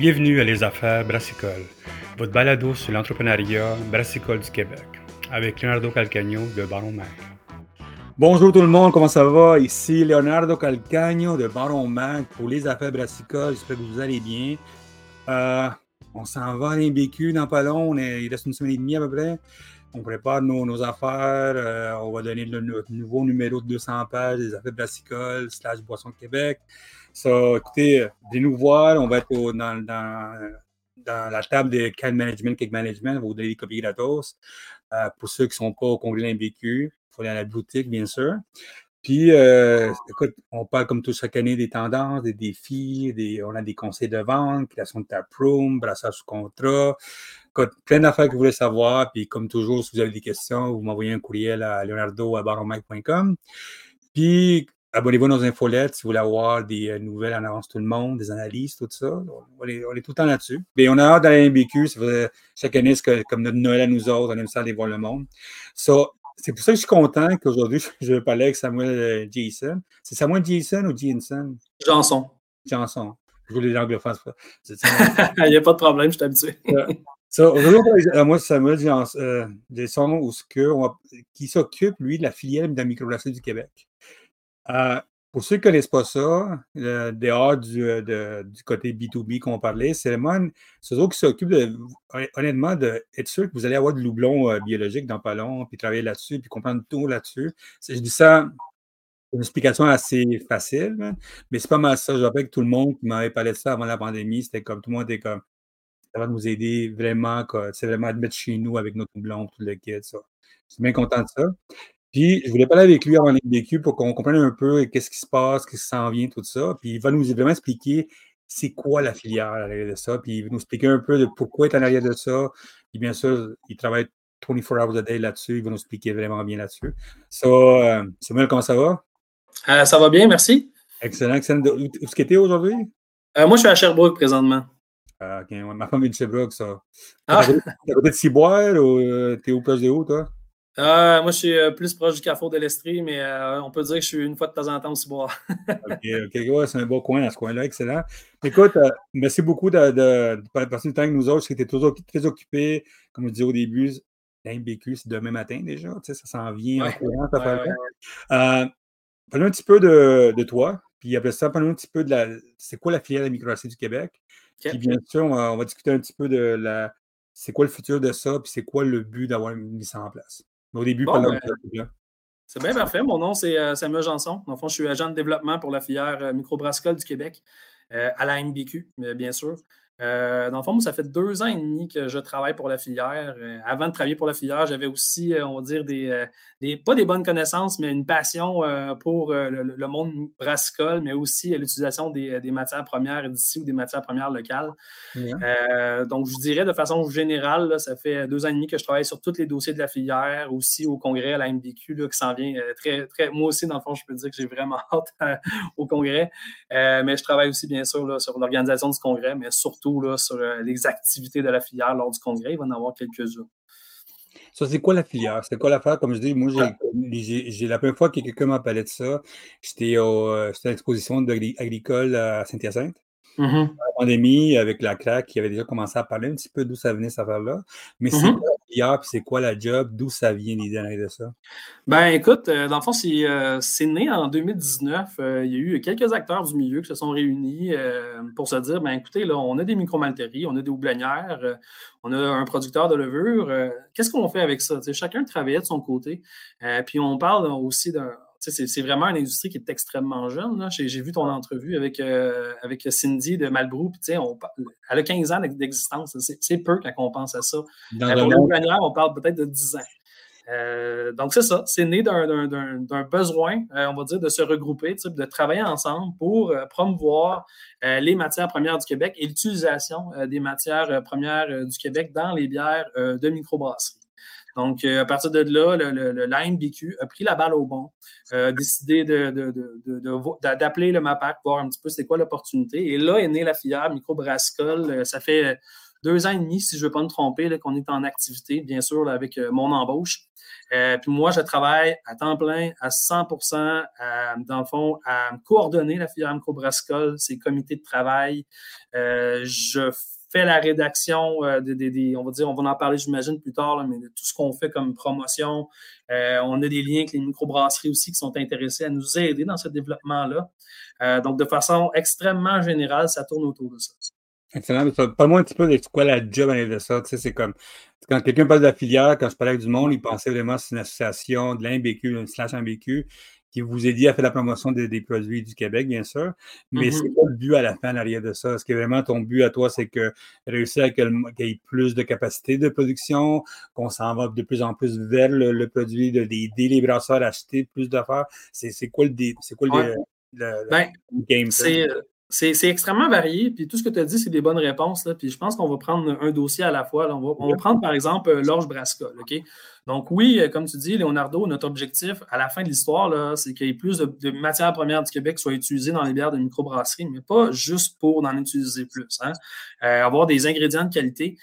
Bienvenue à Les Affaires Brassicole, votre balado sur l'entrepreneuriat brassicole du Québec, avec Leonardo Calcagno de Baron Mac. Bonjour tout le monde, comment ça va? Ici Leonardo Calcagno de Baron Mac pour Les Affaires Brassicoles. J'espère que vous allez bien. Euh, on s'en va à l'IMBQ dans pas long, il reste une semaine et demie à peu près. On prépare nos, affaires. Euh, on va donner le, nouveau numéro de 200 pages des affaires brassicoles slash boisson Québec. Ça, écoutez, venez nous voir. On va être dans, la table de Can Management, Cake Management. On va vous donner des copies gratos. Euh, pour ceux qui ne sont pas au congrès MBQ, il faut aller à la boutique, bien sûr. Puis, euh, écoute, on parle comme tout chaque année des tendances, des défis, on a des conseils de vente, création de taproom, brassage sous contrat, écoute, plein d'affaires que vous voulez savoir. Puis, comme toujours, si vous avez des questions, vous m'envoyez un courriel à leonardo.com. Puis, abonnez-vous à nos infolettes si vous voulez avoir des euh, nouvelles en avance tout le monde, des analyses, tout ça. On est, tout le temps là-dessus. Mais on a hâte d'aller à MBQ. Chaque année, c'est comme notre Noël à nous autres. On aime ça aller voir le monde. So, c'est pour ça que je suis content qu'aujourd'hui, je vais parler avec Samuel euh, Jason. C'est Samuel Jason ou Jensen? Janson. Janson. Je voulais l'anglophone. Il n'y a pas de problème, je suis habitué. so, aujourd'hui, moi, Samuel euh, Jason, qui s'occupe, lui, de la filière de la microbrasserie du Québec. Euh, pour ceux qui ne connaissent pas ça, dehors du, du, côté B2B qu'on parlait, c'est vraiment c'est eux qui s'occupent honnêtement d'être sûr que vous allez avoir de loublon euh, biologique dans pas long, puis travailler là-dessus, puis comprendre tout là-dessus. Je dis ça, une explication assez facile, mais c'est pas mal ça. Je rappelle que tout le monde m'avait parlé de ça avant la pandémie, c'était comme tout le monde était comme ça va nous aider vraiment, c'est vraiment à mettre chez nous avec notre doublon, tout le kit. Ça. Je suis bien content de ça. Puis, je voulais parler avec lui avant l'IBQ pour qu'on comprenne un peu qu'est-ce qui se passe, qu'est-ce qui s'en vient, tout ça. Puis, il va nous vraiment expliquer c'est quoi la filière à l'arrière de ça. Puis, il va nous expliquer un peu de pourquoi il est en arrière de ça. Puis, bien sûr, il travaille 24 hours a day là-dessus. Il va nous expliquer vraiment bien là-dessus. Ça, euh, Samuel, comment ça va? Euh, ça va bien, merci. Excellent, excellent. Où, est-ce que tu es aujourd'hui? Euh, moi, je suis à Sherbrooke présentement. Ah, OK. Ma femme est de Sherbrooke, ça. Ah! T'as côté de Ciboire ou t'es au place de où, toi? Euh, moi, je suis euh, plus proche du Carrefour de l'Estrie, mais euh, on peut dire que je suis une fois de temps en temps aussi boire. OK, OK. c'est un beau coin à ce coin-là. Excellent. Écoute, merci beaucoup de, de, passer du temps avec nous autres. C'était toujours très occupé. Comme je disais au début, l'IMBQ, c'est demain matin déjà. Tu sais, ça s'en vient en courant, ça ouais, Parlons un petit peu de, de, toi. Puis après ça, parlons un petit peu de la. C'est quoi la filière de la microacier du Québec? Puis bien sûr, on va, discuter un petit peu de la. C'est quoi le futur de ça? Puis c'est quoi le but d'avoir mis ça en place? Au début, pas ben, C'est bien parfait. Mon nom, c'est euh, Samuel Janson. Dans le fond, je suis agent de développement pour la filière euh, microbrascole du Québec, euh, à la MBQ, bien sûr. Euh, dans le fond, ça fait deux ans et demi que je travaille pour la filière. Euh, avant de travailler pour la filière, j'avais aussi, euh, on va dire, des, des, pas des bonnes connaissances, mais une passion pour le, monde brassicole, mais aussi l'utilisation des, des, matières premières d'ici ou des matières premières locales. donc, je dirais de façon générale, ça fait deux ans et demi que je travaille sur tous les dossiers de la filière, aussi au congrès à la MBQ, là, qui s'en vient très, très. Moi aussi, dans le fond, je peux dire que j'ai vraiment hâte au congrès. mais je travaille aussi, bien sûr, là, sur l'organisation du congrès, mais surtout sur euh, les activités de la filière lors du congrès. Il va en avoir quelques-uns. Ça, c'est quoi la filière? C'est quoi l'affaire? Comme je dis, moi, j'ai la première fois que quelqu'un m'a parlé de ça, j'étais euh, à l'exposition agricole à Saint-Hyacinthe. Mm-hmm. La pandémie, avec la craque, qui avait déjà commencé à parler un petit peu d'où ça venait, cette affaire-là. Mais c'est mm-hmm. quoi la filière, puis c'est quoi la job, d'où ça vient l'idée de ça? Ben écoute, euh, dans le fond, euh, c'est né en 2019. Euh, il y a eu quelques acteurs du milieu qui se sont réunis pour se dire, ben écoutez, là, on a des micromalteries, on a des houblonnières, on a un producteur de levure. Qu'est-ce qu'on fait avec ça? chacun travaillait de son côté. puis on parle aussi d'un c'est vraiment une industrie qui est extrêmement jeune. J'ai vu ton entrevue avec, euh, avec Cindy de Malbrou. On, elle a 15 ans d'existence. C'est peu quand on pense à ça. Dans euh, pour le on parle peut-être de 10 ans. Euh, donc, c'est ça. C'est né d'un besoin, on va dire, de se regrouper, de travailler ensemble pour promouvoir les matières premières du Québec et l'utilisation des matières premières du Québec dans les bières de microbrasserie. Donc, euh, à partir de là, l'AMBQ a pris la balle au bon, a euh, décidé d'appeler le MAPAC, voir un petit peu c'est quoi l'opportunité. Et là est née la filière microbrassicole. Euh, ça fait deux ans et demi, si je ne veux pas me tromper, qu'on est en activité, bien sûr, avec mon embauche. puis moi, je travaille à temps plein, à 100% dans le fond, à coordonner la filière microbrassicole, ses comités de travail. je fait la rédaction euh, des, on va dire, on va en parler, j'imagine, plus tard, mais de tout ce qu'on fait comme promotion. Euh, on a des liens avec les microbrasseries aussi qui sont intéressés à nous aider dans ce développement-là. Euh, donc, de façon extrêmement générale, ça tourne autour de ça. Excellent. Parle-moi un petit peu de quoi la job de ça. Tu sais, c'est comme quand quelqu'un parle de la filière, quand je parlais avec du monde, il pensait vraiment c'est une association de l'IMBQ, une slash IMBQ qui vous a dit à faire la promotion des, produits du Québec, bien sûr. Mais mm-hmm. c'est quoi le but à la fin, en arrière de ça? Est-ce que vraiment ton but à toi, c'est que réussir à qu'il y ait plus de capacité de production, qu'on s'en va de plus en plus vers le, produit, d'aider les brasseurs à acheter plus d'affaires? C'est quoi le, c'est quoi le, ben, game? C'est c'est extrêmement varié, puis tout ce que tu as dit, c'est des bonnes réponses. Là, puis je pense qu'on va prendre un dossier à la fois. On, va, on, va, prendre par exemple euh, l'orge Brascol. OK? Donc, oui, euh, comme tu dis, Leonardo, notre objectif à la fin de l'histoire, c'est qu'il y ait plus de, matières premières du Québec qui soient utilisées dans les bières de microbrasserie, mais pas juste pour en utiliser plus. Hein. Euh, avoir des ingrédients de qualité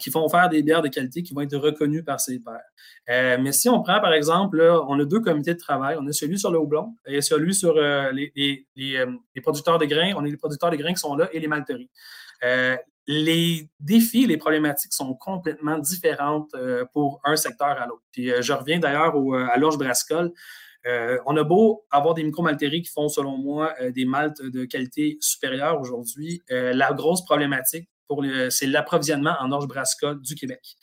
qui vont faire des bières de qualité qui vont être reconnues par ces pairs. mais si on prend, par exemple, on a deux comités de travail. On a celui sur le houblon et celui sur les, producteurs de grains. On a les producteurs de grains qui sont là et les malteries. Euh, les défis, les problématiques sont complètement différentes euh, pour un secteur à l'autre. Puis euh, je reviens d'ailleurs à l'orge Brascol. on a beau avoir des micro-malteries qui font, selon moi, des maltes de qualité supérieure aujourd'hui. la grosse problématique, c'est l'approvisionnement en orge Brascol du Québec.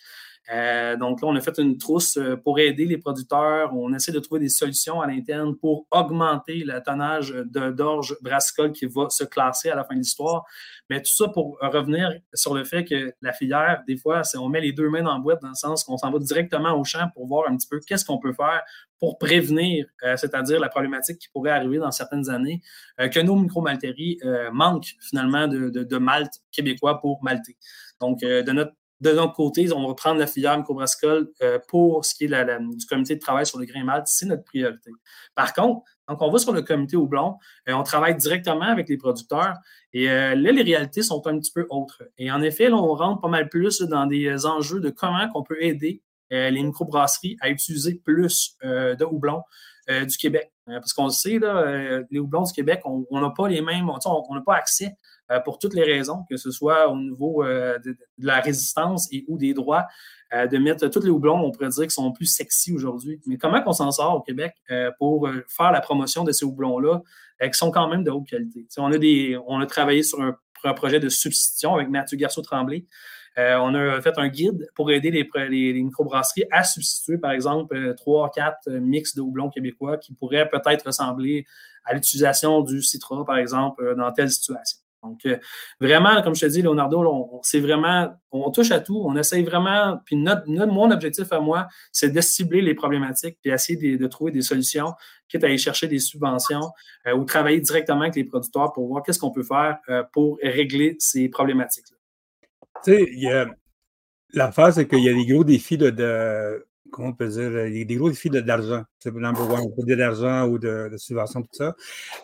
Euh, donc là, on a fait une trousse euh, pour aider les producteurs. On essaie de trouver des solutions à l'interne pour augmenter le tonnage d'orge brassicole qui va se classer à la fin de l'histoire. Mais tout ça pour revenir sur le fait que la filière, des fois, on met les deux mains dans la boîte dans le sens qu'on s'en va directement au champ pour voir un petit peu qu'est-ce qu'on peut faire pour prévenir, euh, c'est-à-dire la problématique qui pourrait arriver dans certaines années, que nos micro-malteries manquent finalement de, de, de malt québécois pour malter. Donc, de notre de notre côté, on va prendre la filière microbrascole euh, pour ce qui est du comité de travail sur le grain malt, c'est notre priorité. Par contre, donc on va sur le comité houblon, euh, on travaille directement avec les producteurs et euh, là, les réalités sont un petit peu autres. Et en effet, là, on rentre pas mal plus dans des enjeux de comment on peut aider les microbrasseries à utiliser plus de houblon du Québec. parce qu'on le sait, les houblons du Québec, on n'a pas les mêmes, on n'a pas accès pour toutes les raisons, que ce soit au niveau euh, de, la résistance et ou des droits, euh, de mettre tous les houblons, on pourrait dire, qui sont plus sexy aujourd'hui. Mais comment on s'en sort au Québec pour faire la promotion de ces houblons-là, qui sont quand même de haute qualité? on, a travaillé sur un, projet de substitution avec Mathieu Garceau-Tremblay. on a fait un guide pour aider les, microbrasseries à substituer, par exemple, trois, quatre mix de houblons québécois qui pourraient peut-être ressembler à l'utilisation du Citra, par exemple, dans telle situation. Donc, euh, vraiment, comme je te dis, Leonardo, c'est vraiment, on touche à tout, on essaye vraiment, puis notre, mon objectif à moi, c'est de cibler les problématiques, puis essayer de, trouver des solutions, quitte à aller chercher des subventions euh, ou travailler directement avec les producteurs pour voir qu'est-ce qu'on peut faire euh, pour régler ces problématiques-là. Tu sais, la phase, c'est qu'il y a des gros défis de comment on peut dire, des, des gros défis d'argent. C'est number one, d'argent ou de, de subvention, tout ça.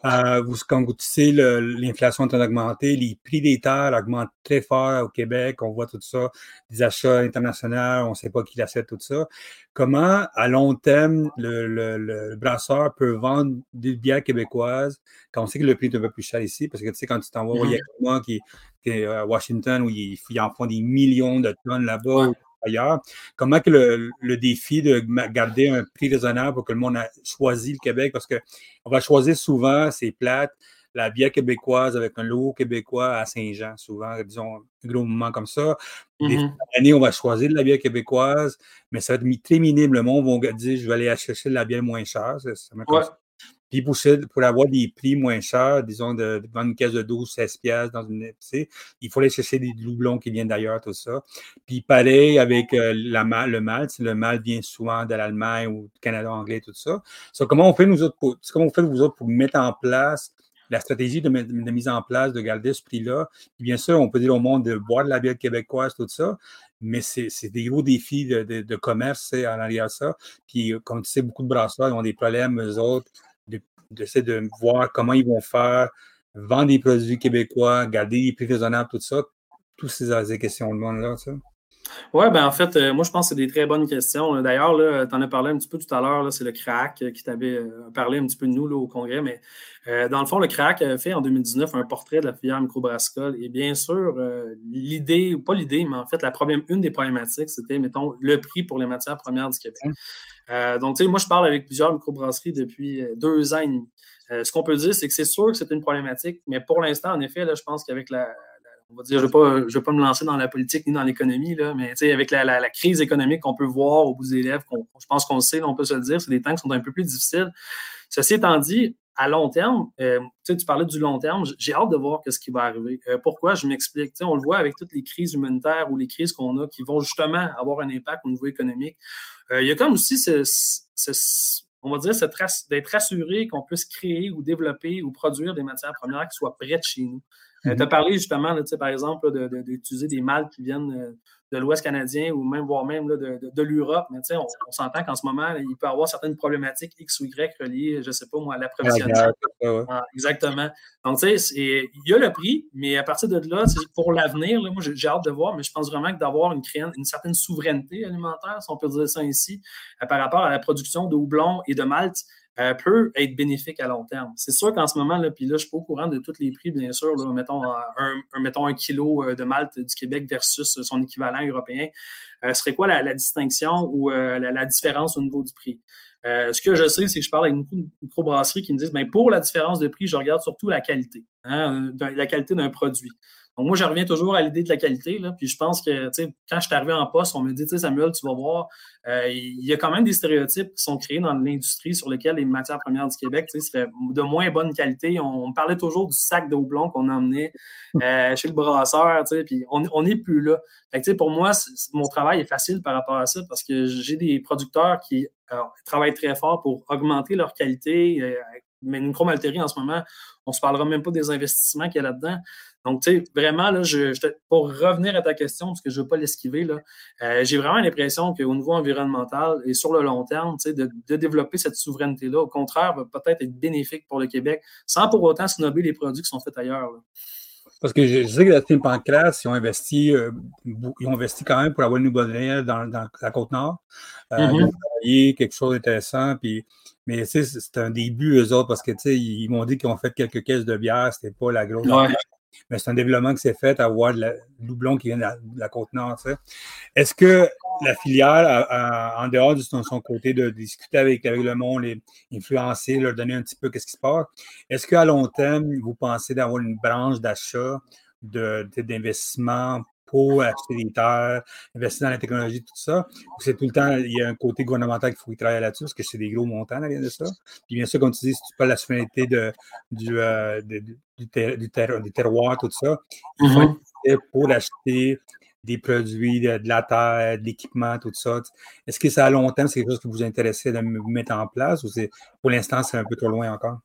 Euh, vous, comme vous savez, l'inflation est en augmenté, les prix des terres augmentent très fort au Québec, on voit tout ça, des achats internationaux, on ne sait pas qui l'achète, tout ça. Comment, à long terme, le, le, brasseur peut vendre des bières québécoises quand on sait que le prix est un peu plus cher ici? Parce que tu sais, quand tu t'en vas, il y a moi qui, est à Washington où ils, en font des millions de tonnes là-bas ailleurs. Comment que le, défi de garder un prix raisonnable pour que le monde a choisi le Québec, parce qu'on va choisir souvent, c'est plate, la bière québécoise avec un logo québécois à Saint-Jean, souvent, disons, un gros moment comme ça. Mm on va choisir de la bière québécoise, mais ça va être très minime. Le monde va dire, je vais aller acheter de la bière moins chère. Ça, puis pour, pour, avoir des prix moins chers, disons, de, vendre une caisse de 12, 16 pièces dans une épicerie, il faut aller chercher des doublons qui viennent d'ailleurs, tout ça. Puis pareil avec euh, la, le malt, le malt vient souvent de l'Allemagne ou du Canada anglais, tout ça. Comment on fait nous autres pour, comment on fait vous autres pour mettre en place la stratégie de, mise en place, de garder ce prix-là? Bien sûr, on peut dire au monde de boire de la bière québécoise, tout ça, mais c'est des gros défis de, de, commerce en arrière ça. Puis, comme tu sais, beaucoup de brasseurs ont des problèmes, eux autres, d'essayer de, voir comment ils vont faire, vendre des produits québécois, garder les prix raisonnables, tout ça. toutes ces, questions-là? Oui, ben en fait, moi, je pense que c'est des très bonnes questions. D'ailleurs, tu en as parlé un petit peu tout à l'heure, c'est le CRAC qui t'avait parlé un petit peu de nous au Congrès, mais dans le fond, le CRAC a fait en 2019 un portrait de la filière microbrassicole. Et bien sûr, l'idée, pas l'idée, mais en fait, la problème, une des problématiques, c'était, mettons, le prix pour les matières premières du Québec. Donc, tu sais, moi, je parle avec plusieurs microbrasseries depuis deux ans et demi. ce qu'on peut dire, c'est que c'est sûr que c'est une problématique, mais pour l'instant, en effet, là, je pense qu'avec la, on va dire, je ne vais, pas me lancer dans la politique ni dans l'économie, mais avec la, crise économique qu'on peut voir au bout des lèvres, je pense qu'on le sait, on peut se le dire, c'est des temps qui sont un peu plus difficiles. Ceci étant dit, à long terme, euh, tu parlais du long terme, j'ai hâte de voir ce qui va arriver. Euh, pourquoi? Je m'explique. On le voit avec toutes les crises humanitaires ou les crises qu'on a qui vont justement avoir un impact au niveau économique. Euh, il y a comme aussi on va dire, d'être assuré qu'on puisse créer ou développer ou produire des matières premières qui soient prêtes chez nous. Euh, tu as parlé justement, par exemple, d'utiliser des mâles qui viennent euh, de l'Ouest canadien ou même, voire même de, l'Europe. Mais on, on s'entend qu'en ce moment, il peut y avoir certaines problématiques X ou Y reliées, je ne sais pas moi, à l'approvisionnement. Ah, exactement. Donc, tu sais, il y a le prix, mais à partir de là, pour l'avenir, moi, j'ai hâte de voir, mais je pense vraiment que d'avoir une, une, certaine souveraineté alimentaire, si on peut dire ça ici, euh, par rapport à la production de houblon et de malt, euh, peut être bénéfique à long terme. C'est sûr qu'en ce moment, là, puis là, je ne suis pas au courant de tous les prix, bien sûr, mettons, un, mettons un kilo euh, de malt du Québec versus son équivalent européen. Euh, serait quoi la, distinction ou la, différence au niveau du prix? ce que je sais, c'est que je parle avec beaucoup de microbrasseries qui me disent, bien, pour la différence de prix, je regarde surtout la qualité, hein, la qualité d'un produit. Donc, moi, je reviens toujours à l'idée de la qualité. Là, puis je pense que quand je suis arrivé en poste, on me dit Samuel, tu vas voir, euh, il y a quand même des stéréotypes qui sont créés dans l'industrie sur lesquels les matières premières du Québec seraient de moins bonne qualité. On, parlait toujours du sac de houblon qu'on emmenait euh, chez le brasseur, puis on n'est plus là. Fait pour moi, mon travail est facile par rapport à ça parce que j'ai des producteurs qui euh, travaillent très fort pour augmenter leur qualité. mais une chromalterie en ce moment, on ne se parlera même pas des investissements qu'il y a là-dedans. Donc, tu sais, vraiment, là, je, pour revenir à ta question, parce que je ne veux pas l'esquiver, là, euh, j'ai vraiment l'impression qu'au niveau environnemental et sur le long terme, tu sais, de, développer cette souveraineté-là, au contraire, va peut-être être bénéfique pour le Québec, sans pour autant snobber les produits qui sont faits ailleurs. Parce que je, sais que la team Pancras, ils ont investi, euh, ils ont investi quand même pour avoir une nouvelle dans, dans la Côte-Nord. Euh, Ils mm-hmm. ont travaillé quelque chose d'intéressant, puis mais c'est un début, eux autres, parce que ils m'ont dit qu'ils ont fait quelques caisses de bière, c'était pas la grosse. Mais c'est un développement qui s'est fait à avoir la doublon qui vient de la, Côte-Nord. Est-ce que la filière, en dehors de son, côté de discuter avec, avec, le monde, les influencer, leur donner un petit peu qu'est-ce qui se passe, est-ce qu'à long terme, vous pensez d'avoir une branche d'achat d'investissement pour acheter des terres, investir dans la technologie, tout ça. C'est tout le temps, il y a un côté gouvernemental qu'il faut y travailler là-dessus, parce que c'est des gros montants derrière de ça. Puis bien sûr, comme tu dis, si tu parles de la souveraineté de, du, euh, du, terroir, tout ça, il faut mm-hmm. pour acheter des produits, de, la terre, de l'équipement, tout ça. Est-ce que ça à long terme, c'est quelque chose que vous intéressez de mettre en place ou c'est pour l'instant, c'est un peu trop loin encore?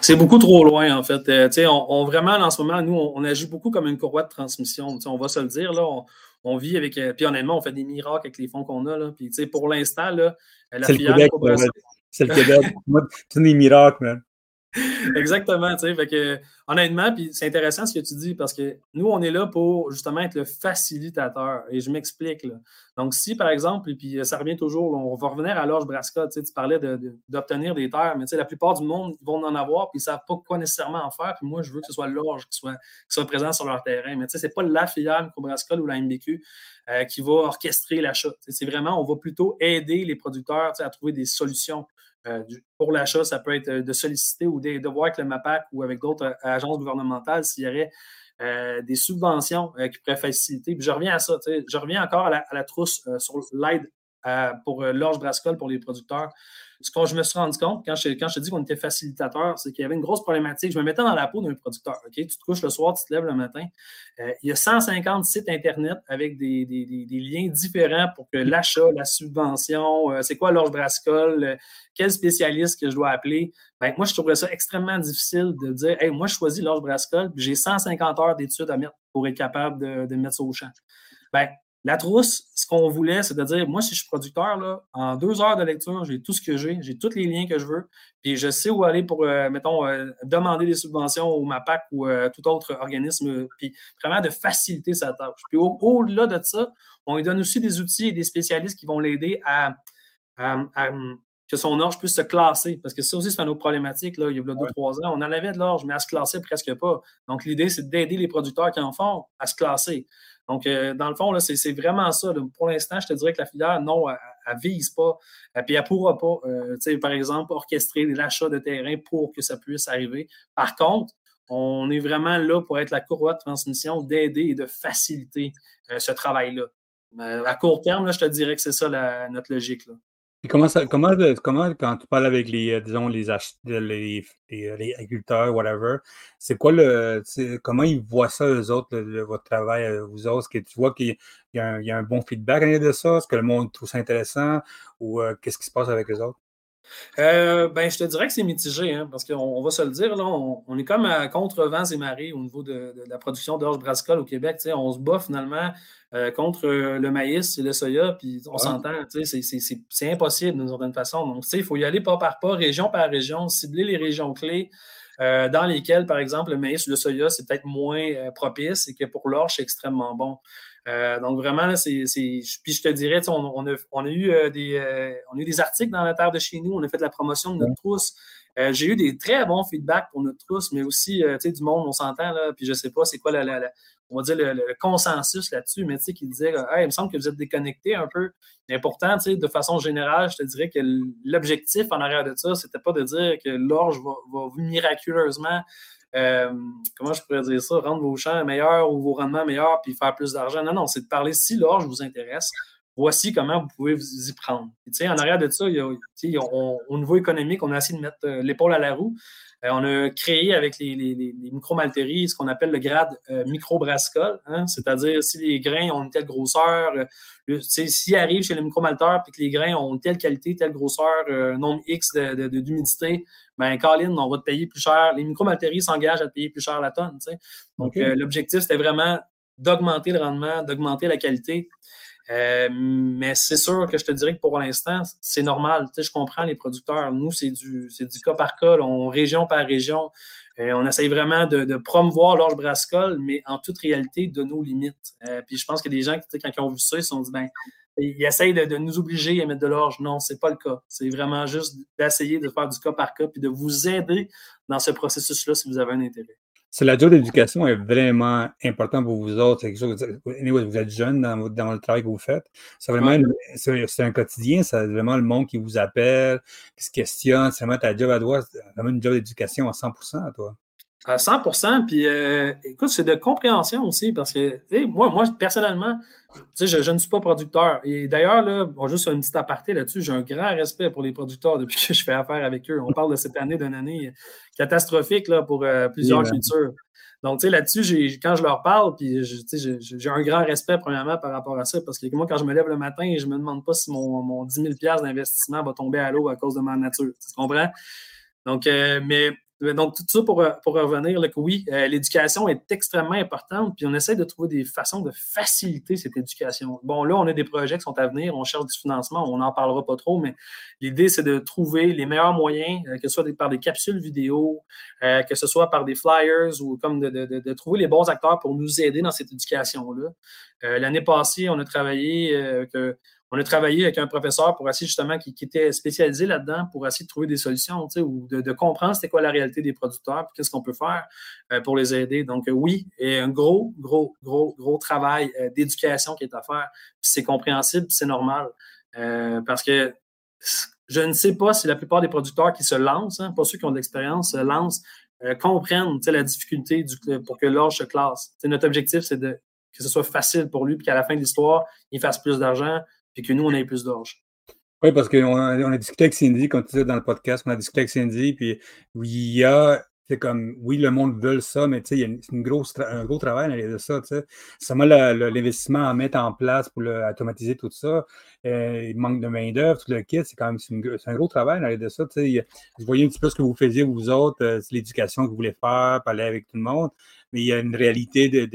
C'est beaucoup trop loin, en fait. Euh, on, on, vraiment, en ce moment, nous, on, agit beaucoup comme une courroie de transmission. on va se le dire, là, on, vit avec. Euh, puis honnêtement, on fait des miracles avec les fonds qu'on a. Là, puis pour l'instant, la filière. C'est le Québec. c'est des miracles, man. Exactement, tu sais. Fait que, honnêtement, puis c'est intéressant ce que tu dis parce que nous, on est là pour justement être le facilitateur. Et je m'explique. Donc, si par exemple, et puis ça revient toujours, on va revenir à l'orge Brasca, tu, tu parlais d'obtenir des terres, mais tu sais, la plupart du monde vont en avoir, puis ils ne savent pas quoi nécessairement en faire. Puis moi, je veux que ce soit l'orge qui soit, qui soit présent sur leur terrain. Mais tu sais, ce n'est pas la filière Microbrasca ou la MBQ euh, qui va orchestrer l'achat. C'est vraiment, on va plutôt aider les producteurs à trouver des solutions. Euh, pour l'achat, ça peut être euh, de solliciter ou de, voir avec le MAPAC ou avec d'autres euh, agences gouvernementales s'il y aurait des subventions qui pourraient faciliter. Je reviens à ça, je reviens encore à la, trousse sur l'aide pour l'orge brassicole pour les producteurs ce que je me suis rendu compte quand je, quand je te dis qu'on était facilitateur, c'est qu'il y avait une grosse problématique. Je me mettais dans la peau d'un producteur. Tu te couches le soir, tu te lèves le matin. Euh, il y a 150 sites Internet avec des, liens différents pour que l'achat, la subvention, euh, c'est quoi l'orge brassicole, euh, quel spécialiste que je dois appeler. Ben, moi, je trouverais ça extrêmement difficile de dire moi, je choisis l'orge brassicole, puis j'ai 150 heures d'études à mettre pour être capable de, mettre ça au champ. Ben, La trousse, ce qu'on voulait, c'est de dire, moi, si je suis producteur, là, en deux heures de lecture, j'ai tout ce que j'ai, j'ai tous les liens que je veux, puis je sais où aller pour, euh, mettons, euh, demander des subventions au MAPAC ou euh, tout autre organisme, puis vraiment de faciliter sa tâche. Puis au-delà de ça, on lui donne aussi des outils et des spécialistes qui vont l'aider à, que son orge puisse se classer. Parce que ça aussi, c'est une autre problématique. Là, il y a deux, trois ans, on en avait de l'orge, mais à se classer presque pas. Donc, l'idée, c'est d'aider les producteurs qui en font à se classer. Donc, euh, dans le fond, c'est vraiment ça. Pour l'instant, je te dirais que la filière, non, elle ne vise pas. Et euh, puis, elle ne pourra pas, euh, par exemple, orchestrer l'achat de terrain pour que ça puisse arriver. Par contre, on est vraiment là pour être la courroie de transmission, d'aider et de faciliter ce travail-là. à court terme, je te dirais que c'est ça notre logique. Là comment, ça, comment, comment, quand tu parles avec les, euh, disons, les, les, les, agriculteurs, whatever, c'est quoi le, comment ils voient ça, eux autres, votre travail, euh, vous autres? Est-ce que tu vois qu'il y, a un bon feedback à de ça? Est-ce que le monde trouve ça intéressant? Ou euh, qu'est-ce qui se passe avec eux autres? Euh, ben, je te dirais que c'est mitigé, hein, parce qu'on va se le dire, là, on, est comme à contre vents et marées au niveau de, la production d'orge brassicole au Québec. On se bat finalement euh, contre le maïs et le soya, puis on s'entend, c'est impossible d'une certaine façon. Donc, il faut y aller pas par pas, région par région, cibler les régions clés. Euh, dans lesquelles, par exemple, le maïs ou le soya, c'est peut-être moins propice et que pour l'orge, c'est extrêmement bon. Euh, donc vraiment, c'est. Puis je te dirais, on, a, eu, euh, des, euh, on a eu des articles dans la terre de chez nous, on a fait la promotion de notre trousse. J'ai eu des très bons feedbacks pour notre trousse, mais aussi du monde, on s'entend, là, puis je ne sais pas c'est quoi la, on va dire le, consensus là-dessus, mais tu sais, qui disait il me semble que vous êtes déconnecté un peu. Mais pourtant, de façon générale, je te dirais que l'objectif en arrière de ça, c'était pas de dire que l'orge va, va, miraculeusement euh, comment je pourrais dire ça, rendre vos champs meilleurs ou vos rendements meilleurs puis faire plus d'argent. Non, non, c'est de parler si l'orge vous intéresse. Voici comment vous pouvez vous y prendre. en arrière de ça, au niveau économique, on a essayé de mettre euh, l'épaule à la roue. Euh, on a créé avec les, les, micro-malteries ce qu'on appelle le grade euh, micro-brassicole, hein. c'est-à-dire si les grains ont une telle grosseur, s'ils arrivent chez le micro-malteur et que les grains ont une telle qualité, telle grosseur, nombre X d'humidité, de, ben Colin, on va te payer plus cher. Les micro-malteries s'engagent à te payer plus cher la tonne. Donc, l'objectif, c'était vraiment d'augmenter le rendement, d'augmenter la qualité. Euh, mais c'est sûr que je te dirais que pour l'instant, c'est normal. Tu sais, je comprends les producteurs. Nous, c'est du, du cas par cas, on, région par région. Euh, on essaye vraiment de, promouvoir l'orge brassicole, mais en toute réalité, de nos limites. Euh, puis je pense que des gens, qui, quand ils ont vu ça, ils se sont dit, ben, ils essayent de, nous obliger à mettre de l'orge. Non, c'est pas le cas. C'est vraiment juste d'essayer de faire du cas par cas puis de vous aider dans ce processus-là si vous avez un intérêt. C'est la job d'éducation est vraiment important pour vous autres. C'est quelque chose, vous êtes jeune dans, dans, le travail que vous faites. C'est vraiment c'est un quotidien, c'est vraiment le monde qui vous appelle, qui se questionne. C'est vraiment ta job à toi, c'est vraiment une job d'éducation à 100% à toi. À 100 Puis, euh, écoute, c'est de compréhension aussi parce que, moi, moi, personnellement, je, je, ne suis pas producteur. Et d'ailleurs, là, bon, juste un petit aparté là-dessus, j'ai un grand respect pour les producteurs depuis que je fais affaire avec eux. On parle de cette année d'une année catastrophique là, pour euh, plusieurs cultures. Donc, tu sais, là-dessus, quand je leur parle, puis j'ai un grand respect, premièrement, par rapport à ça, parce que moi, quand je me lève le matin, je ne me demande pas si mon, mon 10 000 d'investissement va tomber à l'eau à cause de ma nature. Tu comprends? Donc, euh, mais donc, tout ça pour, euh, pour revenir, là, que oui, euh, l'éducation est extrêmement importante, puis on essaie de trouver des façons de faciliter cette éducation. Bon, là, on a des projets qui sont à venir, on cherche du financement, on n'en parlera pas trop, mais l'idée, c'est de trouver les meilleurs moyens, euh, que ce soit par des capsules vidéo, que ce soit par des flyers ou comme de, de, de, trouver les bons acteurs pour nous aider dans cette éducation-là. L'année passée, on a travaillé que on a travaillé avec un professeur pour essayer justement qui, était spécialisé là-dedans pour essayer de trouver des solutions ou de, comprendre c'était quoi la réalité des producteurs et qu'est-ce qu'on peut faire euh, pour les aider. Donc euh, oui, a un gros, gros, gros, gros travail euh, d'éducation qui est à faire. C'est compréhensible, c'est normal. parce que je ne sais pas si la plupart des producteurs qui se lancent, hein, pas ceux qui ont de l'expérience, se lancent, comprennent la difficulté pour que l'orge se classe. notre objectif, c'est de que ce soit facile pour lui, puis qu'à la fin de l'histoire, il fasse plus d'argent, et que nous, on ait plus d'orge. Oui, parce qu'on a, on a discuté avec Cindy, comme tu disais dans le podcast, on a discuté avec Cindy, puis il y a, c'est comme, oui, le monde veut ça, mais il y a une, grosse un gros travail de ça, tu sais. Seulement l'investissement à mettre en place pour automatiser tout ça, euh, il manque de main-d'œuvre, tout le kit, c'est quand même un gros travail derrière de ça, tu sais. Je voyais un petit peu ce que vous faisiez, vous autres, euh, l'éducation que vous voulez faire, parler avec tout le monde, mais il y a une réalité de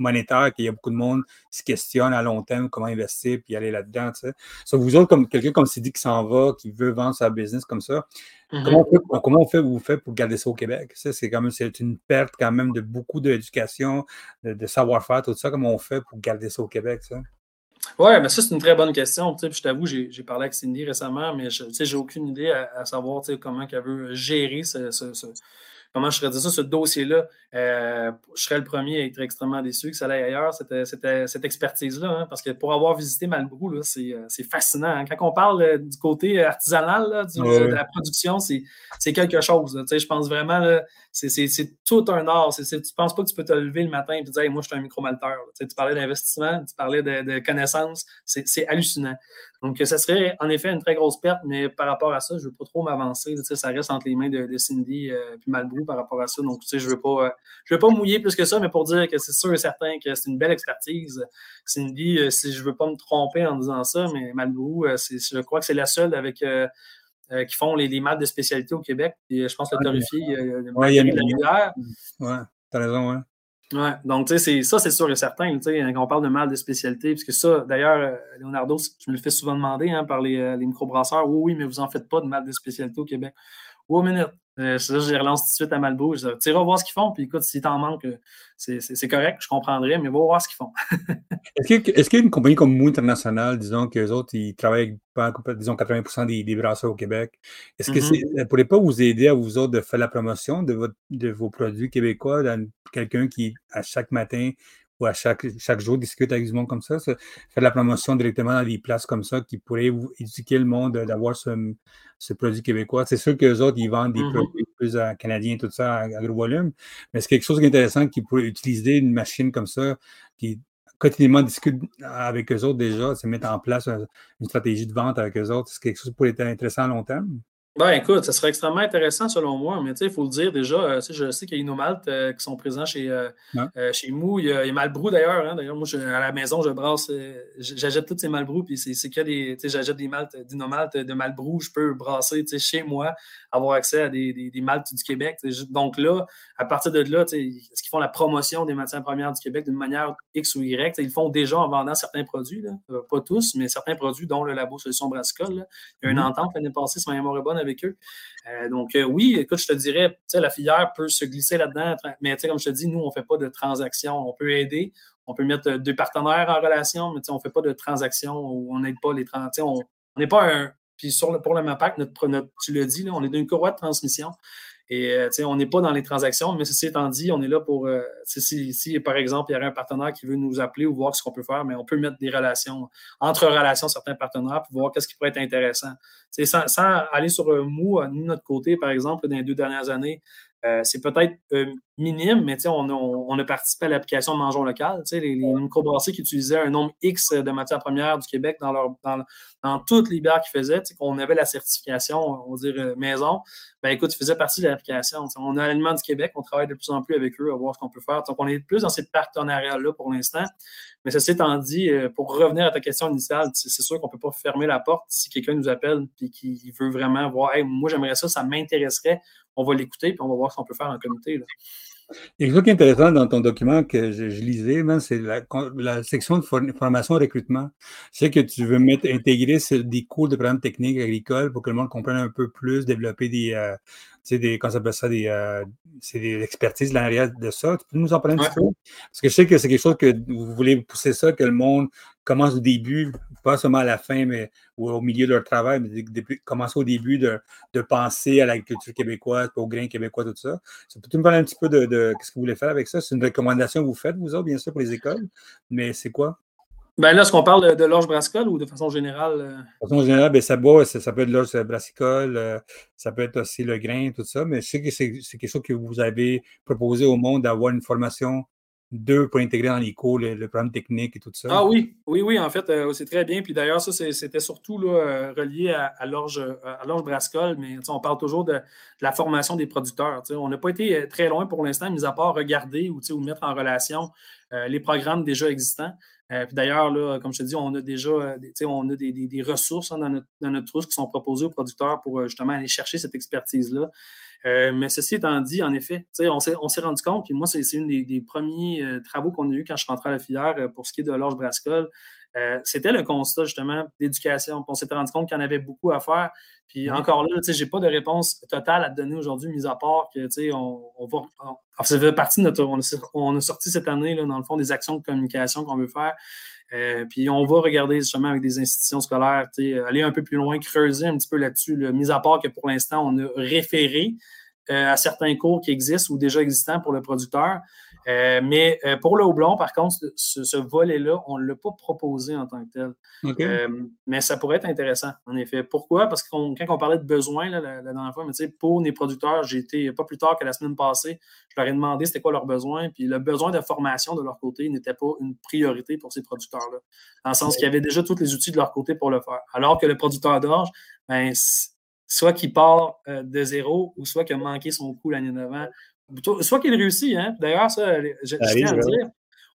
monétaire qu'il y a beaucoup de monde qui se questionne à long terme comment investir puis aller là-dedans. Tu sais. vous autres, comme quelqu'un comme Sidi qui s'en va, qui veut vendre sa business comme ça, mm-hmm. comment, on fait, comment on fait, vous faites pour garder ça au Québec? Ça, c'est quand même c'est une perte quand même de beaucoup d'éducation, de, savoir-faire, tout ça. Comment on fait pour garder ça au Québec? Ça? Oui, mais ça, c'est une très bonne question. je t'avoue, j'ai parlé avec Cindy récemment, mais je n'ai aucune idée à, savoir comment elle veut gérer ce, comment je serais dire ça, ce dossier-là, euh, je serais le premier à être extrêmement déçu que ça aille ailleurs, cette, cette, expertise-là. Hein, parce que pour avoir visité Malbrou, euh, c'est fascinant. Hein. Quand on parle euh, du côté artisanal de la production, c'est quelque chose. je pense vraiment, c'est tout un art. tu ne penses pas que tu peux te lever le matin et te dire moi, je suis un micromalteur. Tu parlais d'investissement, tu parlais de, de connaissances. C'est hallucinant. Donc, ça serait en effet une très grosse perte, mais par rapport à ça, je ne veux pas trop m'avancer. Ça reste entre les mains de, Cindy et euh, Malbrou par rapport à ça. Donc, je ne veux, pas, euh, je veux pas mouiller plus que ça, mais pour dire que c'est sûr et certain que c'est une belle expertise. Cindy, euh, si je ne veux pas me tromper en disant ça, mais Malbrou, je crois que c'est la seule avec. qui font les, les de spécialité au Québec. Et je pense que le Torréfié, il y a la Oui, tu as raison, oui. Ouais, donc, tu sais, ça, c'est sûr et certain, tu sais, quand on parle de mal de spécialité, puisque ça, d'ailleurs, euh, Leonardo, je me le fais souvent demander hein, par les, euh, les microbrasseurs, oui, oui, mais vous en faites pas de mal de spécialité au Québec. Oui, minute. Euh, ça, je relance tout de suite à Malbo. Je dis, tu vas voir ce qu'ils font, puis écoute, si t'en manques, euh, c'est correct, je comprendrai, mais va voir ce qu'ils font. Est-ce qu'il y a une compagnie comme Mou International, disons qu'eux autres, ils travaillent avec, disons, 80 des, des, brasseurs au Québec. Est-ce que ça ne pourrait pas vous aider à vous autres de faire la promotion de, votre, de vos produits québécois? Dans quelqu'un qui, à chaque matin, ou à chaque, chaque jour discute avec du monde comme ça, faire la promotion directement dans des places comme ça qui pourraient éduquer le monde d'avoir ce, ce, produit québécois. C'est sûr qu'eux autres, ils vendent des mm-hmm. produits plus euh, canadiens, tout ça, à, gros volume, mais c'est quelque chose d'intéressant qui pourrait utiliser une machine comme ça qui quotidiennement discute avec eux autres déjà, se mettre en place une stratégie de vente avec eux autres. C'est quelque chose qui pourrait être intéressant à long terme. Ben, écoute, ça serait extrêmement intéressant selon moi, mais il faut le dire déjà, euh, je sais qu'il y a Inomalt euh, qui sont présents chez, euh, chez Mou. Il y a, Malbrou d'ailleurs. Hein. d'ailleurs, moi, à la maison, je brasse, j'achète tous ces Malbrou, puis c'est que des, j'achète des maltes d'Inomalt, de Malbrou, je peux brasser chez moi, avoir accès à des, des, des maltes du Québec. Donc là, à partir de là, est-ce qu'ils font la promotion des matières premières du Québec d'une manière X ou Y? Ils le font déjà en vendant certains produits, là. pas tous, mais certains produits, dont le labo Solution Brassicole. Il y a une mm-hmm. entente l'année passée, si ma mémoire est bonne, avec eux. Euh, donc, euh, oui, écoute, je te dirais, la filière peut se glisser là-dedans, mais comme je te dis, nous, on ne fait pas de transaction. On peut aider, on peut mettre deux partenaires en relation, mais on ne fait pas de transaction où on n'aide pas les transactions. On n'est pas un. Puis sur le, pour le MAPAC, notre, tu l'as dit, là, on est d'une courroie de transmission. Et euh, on n'est pas dans les transactions, mais ceci étant dit, on est là pour, euh, si, si, par exemple, il y aurait un partenaire qui veut nous appeler ou voir ce qu'on peut faire, mais on peut mettre des relations, entre relations, certains partenaires pour voir qu'est-ce qui pourrait être intéressant. Sans, sans, aller sur un mou, nous, notre côté, par exemple, dans les deux dernières années, euh, c'est peut-être minime, mais on a, on, a participé à l'application de Mangeons Local. Les, les microbrasseries qui utilisaient un nombre X de matières premières du Québec dans, leur, dans, dans toutes les bières qu'ils faisaient, qu'on avait la certification, on va dire, euh, maison, ben écoute, ils faisaient partie de l'application. On a l'aliment du Québec, on travaille de plus en plus avec eux à voir ce qu'on peut faire. Donc, on est plus dans ces partenariats-là pour l'instant. Mais ceci étant dit, euh, pour revenir à ta question initiale, c'est sûr qu'on ne peut pas fermer la porte si quelqu'un nous appelle et qu'il veut vraiment voir, moi j'aimerais ça, ça m'intéresserait, on va l'écouter puis on va voir ce qu'on peut faire en comité. Là. Il y a quelque chose qui est intéressant dans ton document que je, lisais, c'est la, section de formation recrutement. C'est que tu veux mettre, intégrer des cours de programmes techniques agricoles pour que le monde comprenne un peu plus, développer des, euh, sais, des, comment ça s'appelle ça, des, euh, c'est des expertises l'arrière de ça. Tu peux nous en parler un petit peu? Parce que je sais que c'est quelque chose que vous voulez pousser ça, que le monde commence au début, pas seulement à la fin, mais ou au milieu de leur travail, mais commencer au début de, de penser à l'agriculture québécoise, au grain québécois, tout ça. Ça peut-tu me parler un petit peu de, de ce que vous voulez faire avec ça? C'est une recommandation que vous faites, vous autres, bien sûr, pour les écoles, mais c'est quoi? Ben là, est-ce qu'on parle de, l'orge brassicole ou de façon générale? Euh? De façon générale, ben, ça, boit, ça, peut être l'orge brassicole, euh, ça peut être aussi le grain, tout ça, mais je sais que c'est quelque chose que vous avez proposé au monde d'avoir une formation d'eux pour intégrer dans les cours le, programme technique et tout ça. Ah oui, oui, oui, en fait, euh, c'est très bien. Puis d'ailleurs, ça, c'était surtout là, relié à, à l'orge brassicole, mais on parle toujours de, la formation des producteurs. On n'a pas été très loin pour l'instant, mis à part regarder ou, ou mettre en relation les programmes déjà existants. Euh, d'ailleurs, comme je te dis, on a déjà euh, on a des, ressources hein, dans, notre, dans, trousse qui sont proposées aux producteurs pour euh, justement aller chercher cette expertise-là. mais ceci étant dit, en effet, on s'est rendu compte, puis moi, c'est une des, premiers travaux qu'on a eu quand je suis rentré à la filière pour ce qui est de l'orge brascole. C'était le constat justement d'éducation. On s'était rendu compte qu'il y en avait beaucoup à faire. Puis encore là, je n'ai pas de réponse totale à te donner aujourd'hui, mis à part que on, on va. ça fait partie de notre. On a, sorti cette année, là, dans le fond, des actions de communication qu'on veut faire. Euh, puis on va regarder justement avec des institutions scolaires, aller un peu plus loin, creuser un petit peu là-dessus, mis à part que pour l'instant, on a référé euh, à certains cours qui existent ou déjà existants pour le producteur. Euh, mais euh, pour le houblon, par contre, ce, volet-là, on ne l'a pas proposé en tant que tel. Euh, mais ça pourrait être intéressant, en effet. Pourquoi? Parce que quand on parlait de besoins la, dernière fois, mais pour les producteurs, j'ai été pas plus tard que la semaine passée, je leur ai demandé c'était quoi leurs besoins, puis le besoin de formation de leur côté n'était pas une priorité pour ces producteurs-là. Dans le sens qu'il y avait déjà tous les outils de leur côté pour le faire. Alors que le producteur d'orge, ben, soit qu'il part de zéro ou soit qu'il a manqué son coup l'année d'avant soit qu'il réussit, hein. D'ailleurs, ça, je, tiens à dire,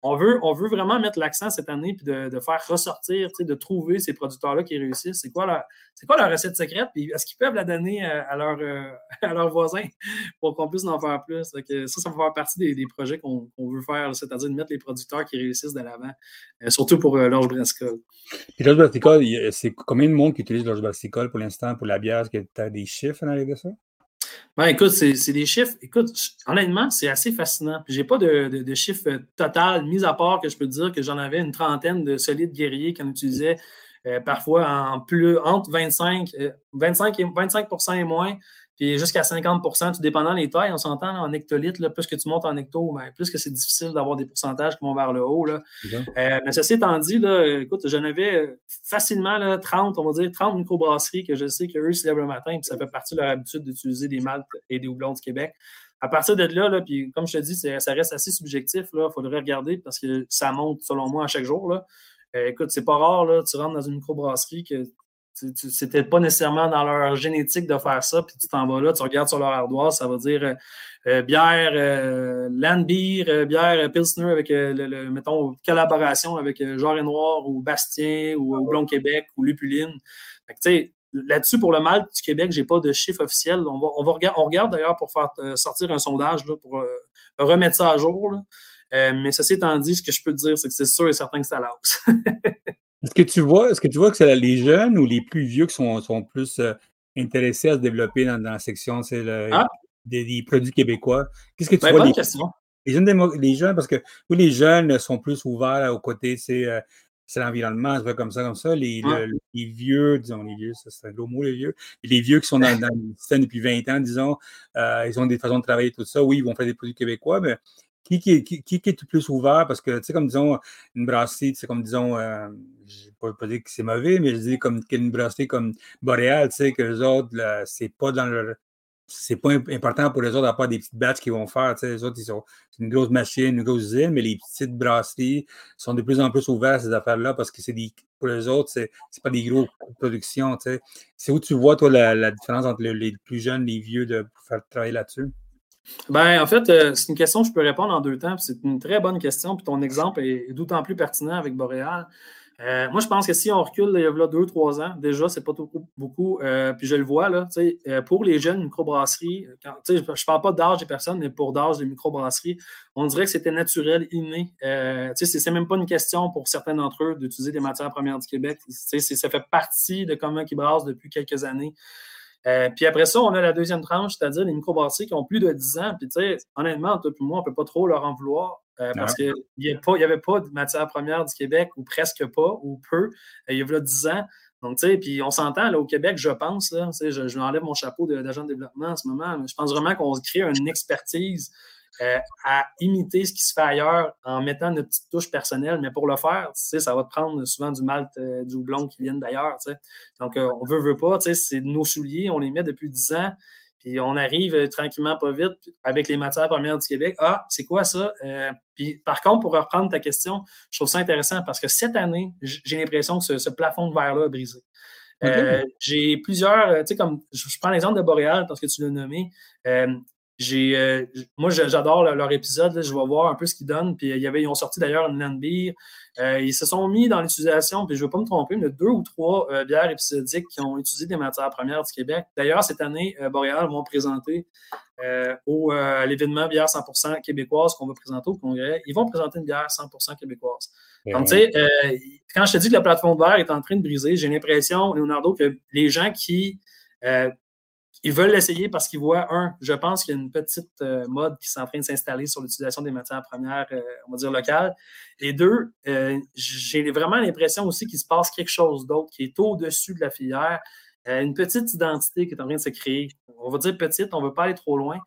on veut, on veut vraiment mettre l'accent cette année puis de, faire ressortir, de trouver ces producteurs-là qui réussissent. C'est quoi, la, quoi leur recette secrète? Puis est-ce qu'ils peuvent la donner à, euh, à leurs voisins pour qu'on puisse en faire plus? ça, ça va faire partie des, projets qu'on veut faire, c'est-à-dire de mettre les producteurs qui réussissent de l'avant, euh, surtout pour euh, l'orge brassicole. Puis l'orge brassicole, c'est combien de monde qui utilise l'orge brassicole pour l'instant pour la bière? Est-ce que tu as des chiffres en arrière de ça? Ben, écoute, c'est des chiffres. Écoute, honnêtement, c'est assez fascinant. Je n'ai pas de, de, chiffres total, mis à part que je peux dire que j'en avais une trentaine de solides guerriers qu'on utilisait euh, parfois en plus entre 25, 25, et, 25% et moins puis jusqu'à 50 tout dépendant des tailles, on s'entend en hectolitres, là, plus que tu montes en hecto, ben, plus que c'est difficile d'avoir des pourcentages qui vont vers le haut. Là. Euh, mais ceci étant dit, là, écoute, j'en avais facilement là, 30, on va dire 30 microbrasseries que je sais qu'eux se lèvent le matin, puis ça fait partie de leur habitude d'utiliser des maltes et des houblons du Québec. À partir de là, là puis comme je te dis, ça reste assez subjectif. Il faudrait regarder parce que ça monte, selon moi, à chaque jour. Là. Euh, écoute, c'est pas rare, là, tu rentres dans une microbrasserie que c'était pas nécessairement dans leur génétique de faire ça, puis tu t'en vas là, tu regardes sur leur ardoise, ça va dire euh, euh, bière euh, Landbeer, bière Pilsner avec, le, mettons, collaboration avec Genre et Noir ou Bastien ou Blond Québec ou Lupuline. Là-dessus, pour le mal du Québec, j'ai pas de chiffre officiel. On, va, on, va on regarde d'ailleurs pour faire sortir un sondage là, pour remettre ça à jour. mais ceci étant dit, ce que je peux te dire, c'est que c'est sûr et certain que la hausse. Est-ce que tu vois, est-ce que tu vois que c'est les jeunes ou les plus vieux qui sont, sont plus euh, intéressés à se développer dans, la section ah. des, produits québécois? Qu'est-ce que tu ben, vois? Les, les, jeunes, les jeunes, parce que oui, les jeunes sont plus ouverts au côté, c'est euh, l'environnement, c'est comme ça, comme ça. Les, vieux, disons, les vieux, c'est un gros mot, les vieux. Les vieux qui sont dans, dans le système depuis 20 ans, disons, euh, ils ont des façons de travailler, tout ça. Oui, ils vont faire des produits québécois, mais qui, qui, est le plus ouvert? Parce que, tu sais, comme disons, une brasserie, c'est comme disons, euh, je ne pas dire que c'est mauvais, mais je dis comme une brasserie comme Boréal, tu sais, que les autres, c'est pas dans leur. C'est pas important pour les autres d'avoir des petites batches qu'ils vont faire. Tu sais, les autres, ils sont, une grosse machine, une grosse usine, mais les petites brasseries sont de plus en plus ouvertes à ces affaires-là parce que c'est des, pour les autres, c'est, c'est pas des grosses productions. Tu sais. C'est où tu vois, toi, la, différence entre les, plus jeunes, les vieux, de faire travailler là-dessus? Ben, en fait, euh, c'est une question que je peux répondre en deux temps. C'est une très bonne question. Puis ton exemple est, d'autant plus pertinent avec Boréal. Euh, moi, je pense que si on recule il y a deux, trois ans, déjà, c'est pas beaucoup. Euh, puis je le vois, là, pour les jeunes microbrasseries, je ne parle pas d'âge des personnes, mais pour d'âge des microbrasseries, on dirait que c'était naturel, inné. c'est même pas une question pour certains d'entre eux d'utiliser des matières premières du Québec. Ça fait partie de comment ils brassent depuis quelques années. Euh, puis après ça, on a la deuxième tranche, c'est-à-dire les microbrasseries qui ont plus de 10 ans. Puis tu sais, honnêtement, toi et moi, on ne peut pas trop leur en vouloir euh, parce qu'il n'y avait pas de matière première du Québec, ou presque pas, ou peu, euh, il y a 10 ans. Donc, tu sais, puis on s'entend, là, au Québec, je pense, là, je, je m'enlève mon chapeau d'agent de, développement en ce moment, mais je pense vraiment qu'on crée une expertise euh, à imiter ce qui se fait ailleurs en mettant notre petite touche personnelle. Mais pour le faire, ça va te prendre souvent du malt, euh, du houblon qui viennent d'ailleurs. Donc, euh, on veut, veut pas. C'est nos souliers, on les met depuis 10 ans. Puis on arrive tranquillement, pas vite, avec les matières premières du Québec. Ah, c'est quoi ça? puis par contre, pour reprendre ta question, je trouve ça intéressant parce que cette année, j'ai l'impression que ce, plafond de verre-là a brisé. j'ai plusieurs, tu sais, comme je, prends l'exemple de Boréal parce que tu l'as nommé j'ai, euh, moi, j'adore leur, épisode. je vais voir un peu ce qu'ils donnent. Puis, il y avait, ils ont sorti d'ailleurs une land euh, ils se sont mis dans l'utilisation, puis je ne veux pas me tromper, mais deux ou trois euh, bières épisodiques qui ont utilisé des matières premières du Québec. D'ailleurs, cette année, Boréal vont présenter au, à l'événement bière 100% québécoise qu'on va présenter au congrès. Ils vont présenter une bière 100% québécoise. Donc, tu sais, quand je te dis que la plateforme de est en train de briser, j'ai l'impression, Leonardo, que les gens qui ils veulent l'essayer parce qu'ils voient, un, je pense qu'il y a une petite euh, mode qui est en train de s'installer sur l'utilisation des matières premières, euh, on va dire, locales. Et deux, euh, j'ai vraiment l'impression aussi qu'il se passe quelque chose d'autre qui est au-dessus de la filière. une petite identité qui est en train de se créer. On va dire petite, on ne veut pas aller trop loin.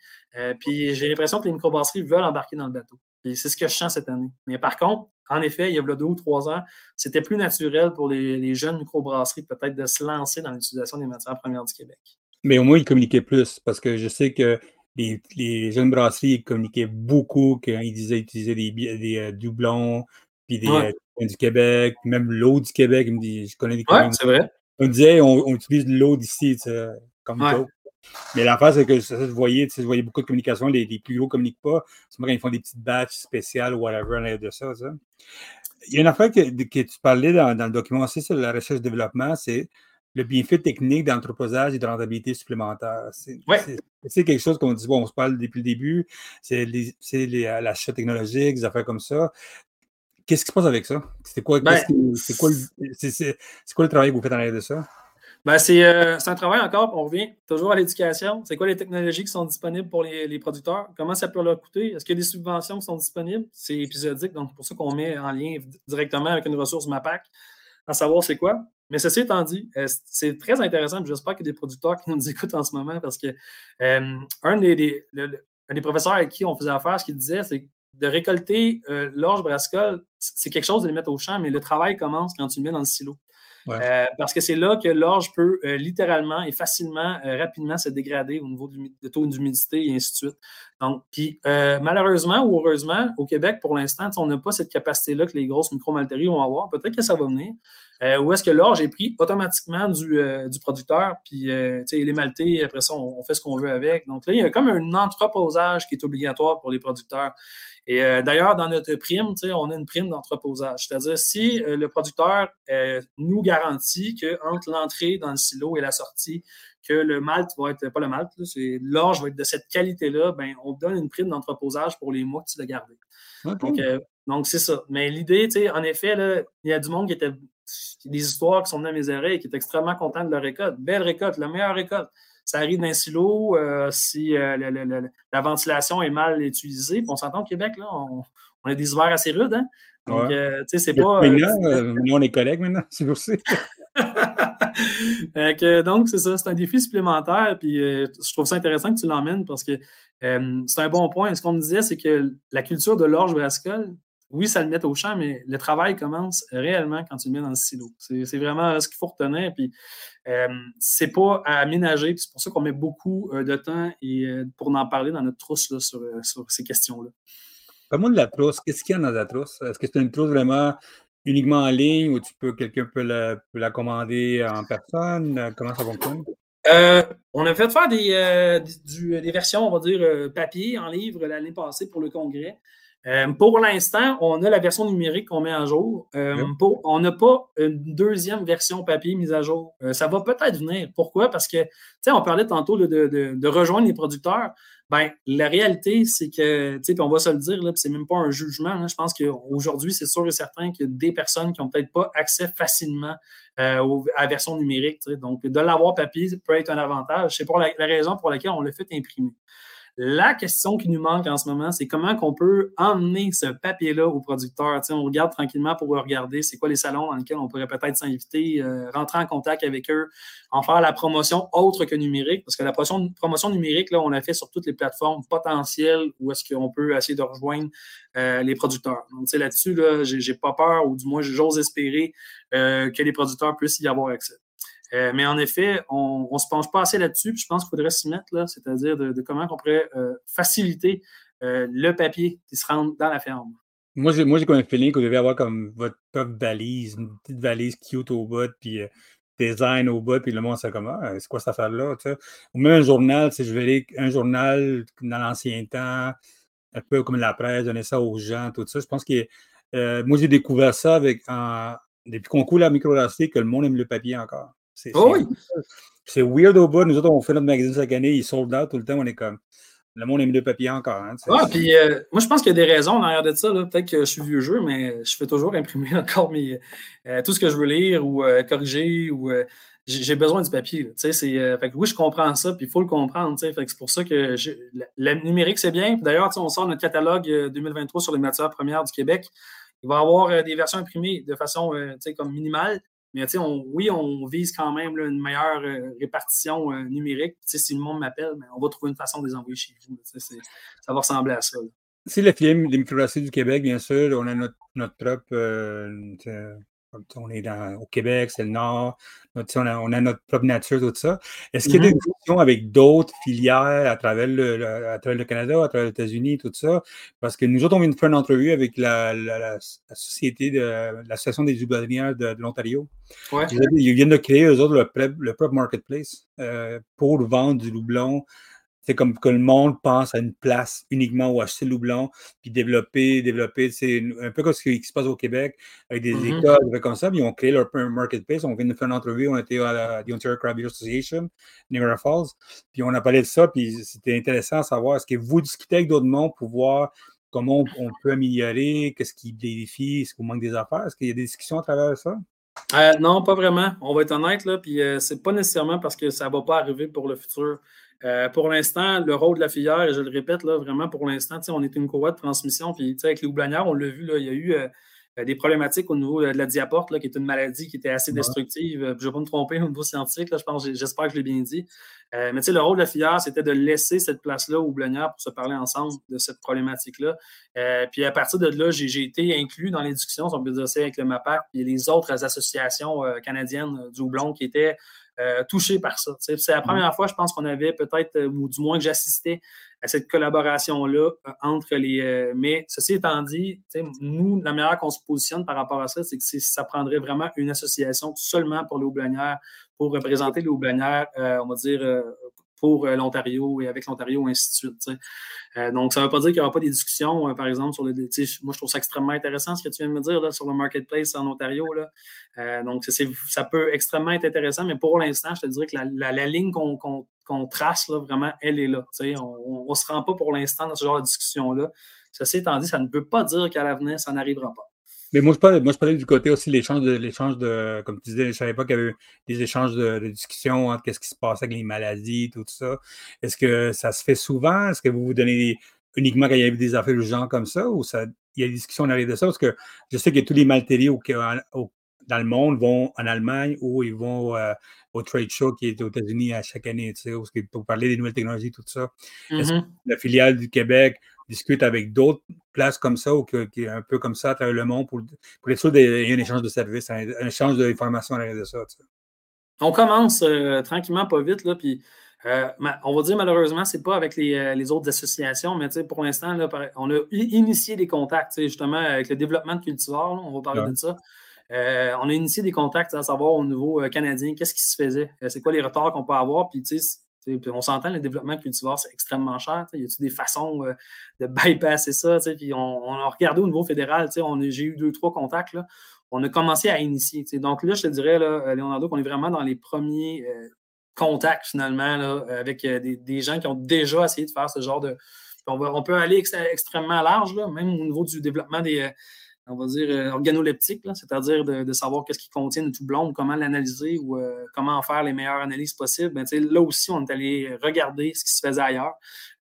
puis j'ai l'impression que les microbrasseries veulent embarquer dans le bateau. Et c'est ce que je sens cette année. Mais par contre, en effet, il y a deux ou trois ans, c'était plus naturel pour les, les jeunes microbrasseries peut-être de se lancer dans l'utilisation des matières premières du Québec. Mais au moins, ils communiquaient plus parce que je sais que les, jeunes brasseries communiquaient beaucoup quand ils disaient utiliser des, des euh, doublons, puis des euh, du Québec, même l'eau du Québec. me dit, je connais des ouais, c'est vrai. On disait, on, utilise l'eau d'ici, comme ouais. Mais l'affaire, c'est que ça, vous voyez, vous voyez beaucoup de communication, les, plus gros ne communiquent pas. C'est quand ils font des petites batches spéciales ou whatever en de ça, ça. Il y a une affaire que, que tu parlais dans, dans, le document aussi sur la recherche-développement, c'est le bienfait technique d'entreposage et de rentabilité supplémentaire. C'est quelque chose qu'on dit, bon, on se parle depuis le début, c'est euh, l'achat technologique, des affaires comme ça. Qu'est-ce qui se passe avec ça? C'est quoi, ben, quoi, quoi, le travail que vous faites en arrière de ça? Ben, euh, c'est un travail encore, on revient toujours à l'éducation. C'est quoi les technologies qui sont disponibles pour les, les producteurs? Comment ça peut leur coûter? Est-ce qu'il y a des subventions qui sont disponibles? C'est épisodique, donc c'est pour ça qu'on met en lien directement avec une ressource MAPAC à savoir c'est quoi? Mais ceci étant dit, euh, c'est très intéressant. J'espère qu'il y a des producteurs qui nous écoutent en ce moment parce que euh, un, des, des, professeurs avec qui on faisait affaire, ce qu'il disait, c'est de récolter euh, l'orge brassicole, c'est quelque chose de les mettre au champ, mais le travail commence quand tu le mets dans le silo. Euh, parce que c'est là que l'orge peut euh, littéralement et facilement, euh, rapidement se dégrader au niveau du taux d'humidité et ainsi de suite. Donc, puis malheureusement ou heureusement, au Québec, pour l'instant, on n'a pas cette capacité-là que les grosses micromalteries vont avoir. Peut-être que ça va venir. Ou est-ce que l'orge est pris automatiquement du, du producteur, puis les maltés, après ça, on, on fait ce qu'on veut avec. Donc là, il y a comme un entreposage qui est obligatoire pour les producteurs. Et euh, d'ailleurs, dans notre prime, on a une prime d'entreposage. C'est-à-dire, si euh, le producteur euh, nous garantit qu'entre l'entrée dans le silo et la sortie, que le malt va être, pas le malt, l'orge va être de cette qualité-là, ben, on donne une prime d'entreposage pour les mois que tu l'as gardé. Donc, c'est ça. Mais l'idée, en effet, il y a du monde qui était. Des histoires qui sont venues à mes oreilles qui est extrêmement content de leur récolte. Belle récolte, la meilleure récolte ça arrive d'un silo, euh, si euh, la ventilation est mal utilisée. on s'entend au Québec, là, on, a des hivers assez rudes. Hein? Donc, euh, tu sais, c'est pas. nous, on est collègues maintenant, si vous savez. donc, c'est ça, c'est un défi supplémentaire. Puis je trouve ça intéressant que tu l'emmènes parce que c'est un bon point. Ce qu'on me disait, c'est que la culture de l'orge brassicole, oui, ça le met au champ, mais le travail commence réellement quand tu le mets dans le silo. C'est vraiment ce qu'il faut retenir. Puis, euh, c'est pas à aménager. C'est pour ça qu'on met beaucoup euh, de temps et, euh, pour en parler dans notre trousse sur, ces questions-là. Parle-moi de la trousse. Qu'est-ce qu'il y a dans la trousse? Est-ce que c'est une trousse vraiment uniquement en ligne ou tu peux quelqu'un peut la, commander en personne? Comment ça fonctionne? on a fait faire des, des versions, on va dire, papier en livre l'année passée pour le congrès. Euh, pour l'instant, on a la version numérique qu'on met à jour. Euh, on n'a pas une deuxième version papier mise à jour. Euh, ça va peut-être venir. Pourquoi? Parce que, tu sais, on parlait tantôt de, rejoindre les producteurs. Ben, la réalité, c'est que, tu sais, on va se le dire, là, c'est même pas un jugement. je pense qu'aujourd'hui, c'est sûr et certain qu'il y a des personnes qui n'ont peut-être pas accès facilement à la version numérique. Donc, de l'avoir papier peut être un avantage. C'est pour la, raison pour laquelle on l'a fait imprimer. La question qui nous manque en ce moment, c'est comment qu'on peut emmener ce papier-là aux producteurs. on regarde tranquillement pour regarder c'est quoi les salons dans lesquels on pourrait peut-être s'inviter, euh, rentrer en contact avec eux, en faire la promotion autre que numérique, parce que la promotion, promotion numérique, là, on l'a fait sur toutes les plateformes potentielles où est-ce qu'on peut essayer de rejoindre euh, les producteurs. Donc, là-dessus, là, j'ai pas peur, ou du moins, j'ose espérer euh, que les producteurs puissent y avoir accès. Euh, mais en effet, on ne se penche pas assez là-dessus. Je pense qu'il faudrait s'y mettre, là, c'est-à-dire de, comment on pourrait euh, faciliter euh, le papier qui se rend dans la ferme. Moi, j'ai, moi, j'ai comme un feeling que vous devez avoir comme votre propre valise, une petite valise cute au bout, puis design au bout, puis le monde, c'est comme, ah, c'est quoi cette affaire-là? Ou même un journal, je vais un journal dans l'ancien temps, un peu comme la presse, donner ça aux gens, tout ça. Je pense que moi, j'ai découvert ça avec, depuis qu'on coule la microélastique, que le monde aime le papier encore. C'est oh oui. weird au bout. Nous autres, on fait notre magazine chaque année, ils sold out tout le temps, on est comme. Le monde aime le papier encore. Hein, ah, puis euh, moi, je pense qu'il y a des raisons derrière de ça. Peut-être que je suis vieux jeu, mais je fais toujours imprimer encore mes, euh, tout ce que je veux lire ou corriger ou j'ai besoin du papier. c'est, fait oui, je comprends ça, puis il faut le comprendre. Fait c'est pour ça que le numérique, c'est bien. D'ailleurs, on sort notre catalogue 2023 sur les matières premières du Québec. Il va y avoir euh, des versions imprimées de façon euh, comme minimale. Mais on, oui, on vise quand même une meilleure euh, répartition numérique. si le monde m'appelle, ben, on va trouver une façon de les envoyer chez vous. Ça va ressembler à ça. Si le film des microplastiques du Québec, bien sûr, on a notre, notre propre on est au Québec, c'est le Nord, on, a, notre propre nature, tout ça. Est-ce qu'il y a des mm-hmm. discussions avec d'autres filières à travers, le, à travers le Canada, à travers les États-Unis, tout ça? Parce que nous autres, on vient de faire une entrevue avec la, société de l'Association des douanières de, l'Ontario. Ils, viennent de créer, eux autres, le, propre marketplace euh, pour vendre du loublon c'est comme que le monde pense à une place uniquement où acheter le houblon, puis développer, développer. C'est un peu comme ce qui se passe au Québec avec des mm-hmm. écoles comme ça. Ils ont créé leur marketplace. On vient de faire une entrevue. On était à la Ontario Crab Association, Niagara Falls. Puis on a parlé de ça. Puis c'était intéressant à savoir est-ce que vous discutez avec d'autres mondes pour voir comment on, peut améliorer, qu'est-ce qui défie, est-ce qu'il manque des affaires? Est-ce qu'il y a des discussions à travers ça? Euh, non, pas vraiment. On va être honnête, là, puis euh, c'est pas nécessairement parce que ça ne va pas arriver pour le futur. Euh, pour l'instant, le rôle de la filière, et je le répète, là, vraiment pour l'instant, on est une courroie de transmission. Puis avec les houblonnières, on l'a vu, là, il y a eu euh, euh, des problématiques au niveau de la diaporte, là, qui est une maladie qui était assez destructive. Je ne vais pas me tromper au niveau scientifique, là, je pense, j'espère que je l'ai bien dit. mais le rôle de la filière, c'était de laisser cette place-là aux houblonnières pour se parler ensemble de cette problématique-là. puis à partir de là, j'ai été inclus dans les discussions, on peut dire ça, avec le MAPAC et les autres associations canadiennes du houblon qui étaient euh, touché par ça. C'est la première fois, je pense, qu'on avait peut-être, euh, ou du moins que j'assistais à cette collaboration-là euh, entre les. mais ceci étant dit, nous, la manière qu'on se positionne par rapport à ça, c'est que ça prendrait vraiment une association seulement pour les houblonnières, pour représenter les houblonnières, on va dire, pour euh, l'Ontario et avec l'Ontario, ainsi de suite. Euh, donc, ça ne veut pas dire qu'il n'y aura pas des discussions, euh, par exemple, sur le. Moi, je trouve ça extrêmement intéressant ce que tu viens de me dire sur le marketplace en Ontario. Donc, ça peut extrêmement être intéressant, mais pour l'instant, je te dirais que la, ligne qu'on trace, vraiment, elle est là. On ne se rend pas pour l'instant dans ce genre de discussion-là. Ceci étant dit, ça ne peut pas dire qu'à l'avenir, ça n'arrivera pas. Mais moi, je parlais, moi, je parlais du côté aussi l'échange de l'échange de, comme tu disais, je ne savais pas qu'il y avait des échanges de, discussion entre qu'est-ce qui se passe avec les maladies, tout ça. Est-ce que ça se fait souvent? Est-ce que vous vous donnez uniquement quand il y a des affaires urgentes comme ça ou ça, il y a des discussions en arrière de ça? Parce que je sais que tous les maltéries au, dans le monde vont en Allemagne ou ils vont euh, au trade show qui est aux États-Unis à chaque année, tu sais, pour parler des nouvelles technologies, tout ça. Est-ce que mm-hmm. la filiale du Québec discute avec d'autres places comme ça ou qui est un peu comme ça à travers le monde pour, pour être sûr qu'il y ait un échange de services, un, échange d'informations à de ça. On commence euh, tranquillement, pas vite, là, puis euh, on va dire malheureusement, ce n'est pas avec les, euh, autres associations, mais pour l'instant, on a initié des contacts, justement, avec le développement de cultivars, on va parler de ça. on a initié des contacts à savoir au niveau canadien, qu'est-ce qui se faisait, c'est quoi les retards qu'on peut avoir, puis on s'entend, le développement cultivar, c'est extrêmement cher. Y a-t-il des façons euh, de bypasser ça? Puis on, a regardé au niveau fédéral, j'ai eu deux, trois contacts. On a commencé à initier. Donc là, je te dirais, là, Leonardo, qu'on est vraiment dans les premiers euh, contacts finalement avec euh, des, gens qui ont déjà essayé de faire ce genre de. On, on peut aller extrêmement large, même au niveau du développement des on va dire, euh, organoleptique, c'est-à-dire de, savoir qu'est-ce qui contient une tout blonde, comment l'analyser ou euh, comment en faire les meilleures analyses possibles. Ben, là aussi, on est allé regarder ce qui se faisait ailleurs,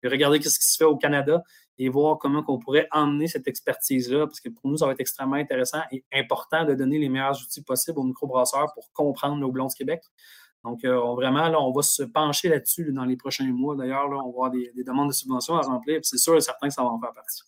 regarder ce qui se fait au Canada et voir comment on pourrait emmener cette expertise-là, parce que pour nous, ça va être extrêmement intéressant et important de donner les meilleurs outils possibles aux microbrasseurs pour comprendre nos blonds du Québec. Donc, euh, vraiment, là, on va se pencher là-dessus dans les prochains mois. D'ailleurs, là, on va avoir des, demandes de subventions à remplir. C'est sûr et certain que ça va en faire partie.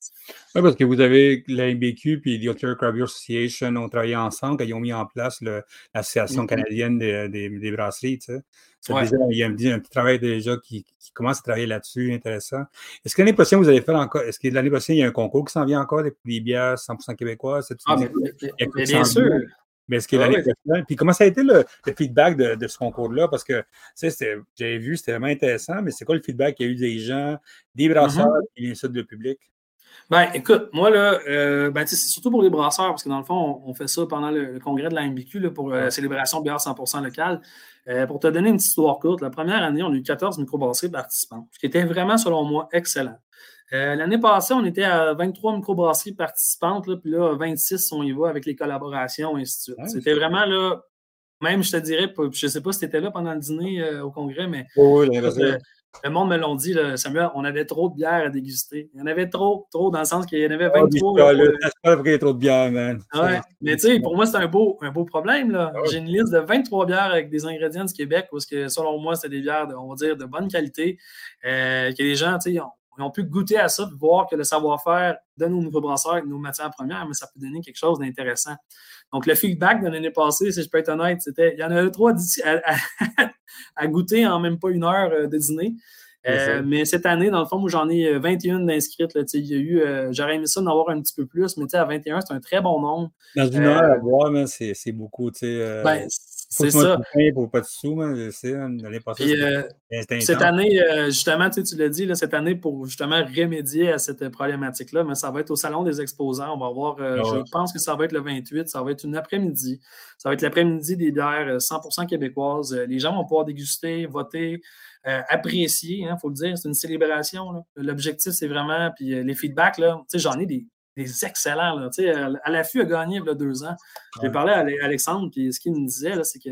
Oui, parce que vous avez la MBQ et l'Ontario Crab Association ont travaillé ensemble quand ils ont mis en place l'Association mm-hmm. canadienne des, brasseries. Tu sais. il y a un, petit travail déjà qui, commence à travailler là-dessus, intéressant. Est-ce que l'année prochaine, vous allez faire encore, est-ce que l'année prochaine, il y a un concours qui s'en vient encore, des bières 100% québécois? Ah, bien sûr. Mais est-ce que l'année prochaine. Puis comment ça a été le, feedback de, ce concours-là? Parce que, tu sais, j'avais vu, c'était vraiment intéressant, mais c'est quoi le feedback qu'il y a eu des gens, des brasseurs et sûr, le public? Ben, écoute, moi, là, euh, ben, c'est surtout pour les brasseurs, parce que dans le fond, on, fait ça pendant le, congrès de la MBQ pour euh, la célébration bière 100% locale. Euh, pour te donner une petite histoire courte, la première année, on a eu 14 microbrasseries participantes, ce qui était vraiment, selon moi, excellent. L'année passée, on était à 23 microbrasseries participantes, là, puis là, 26, on y va avec les collaborations, et ainsi de suite. C'était vraiment là, même, je te dirais, je ne sais pas si tu étais là pendant le dîner au congrès, mais. oui, le monde me l'ont dit, Samuel, on avait trop de bière à déguster. Il y en avait trop, trop, dans le sens qu'il y en avait 23. Oh, là, pas qu'il y ait trop de bière, man. Ouais. Mais tu sais, pour moi, c'est un beau, un beau problème. Là. Ah J'ai une liste de 23 bières avec des ingrédients du Québec, parce que selon moi, c'est des bières, de, on va dire, de bonne qualité. Euh, que les gens, tu sais, ont, ont, pu goûter à ça, voir que le savoir-faire de nos nouveaux brasseurs, nos matières premières, mais ça peut donner quelque chose d'intéressant. Donc, le feedback de l'année passée, si je peux être honnête, c'était il y en avait trois à, à, goûter en même pas une heure euh, de dîner. Euh, mais cette année, dans le fond, moi, j'en ai 21 euh, d'inscrites. Il y a eu, j'aurais aimé ça d'en avoir un petit peu plus, mais à 21, c'est un très bon nombre. Dans une heure à boire, c'est beaucoup. Ben, c'est ça. Pour pas de sous, cette année, justement, tu l'as dit, là, cette année, pour justement remédier à cette problématique-là, mais ça va être au Salon des exposants. On va voir, ah je pense que ça va être le 28, ça va être une après-midi. Ça va être l'après-midi des bières 100% québécoises. Les gens vont pouvoir déguster, voter. Euh, apprécier, il hein, faut le dire. C'est une célébration. L'objectif, c'est vraiment. Puis les feedbacks, j'en ai des, des excellents. Là. À l'affût a gagné il y a deux ans. J'ai parlé à Alexandre, puis ce qu'il me disait, c'est que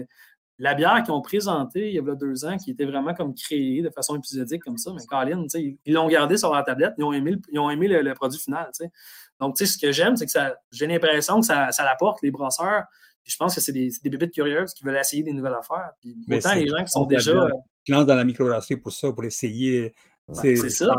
la bière qu'ils ont présentée il y a deux ans, qui était vraiment comme créée de façon épisodique comme ça, mais Colin, ils l'ont gardé sur la tablette, ils ont aimé le, ils ont aimé le, produit final. Donc, ce que j'aime, c'est que j'ai l'impression que ça, ça l'apporte les brasseurs. je pense que c'est des, des bébites curieuses qui veulent essayer des nouvelles affaires. Puis, autant les gens qui sont déjà. Qui lancent dans la microbrasserie pour ça, pour essayer. c'est ça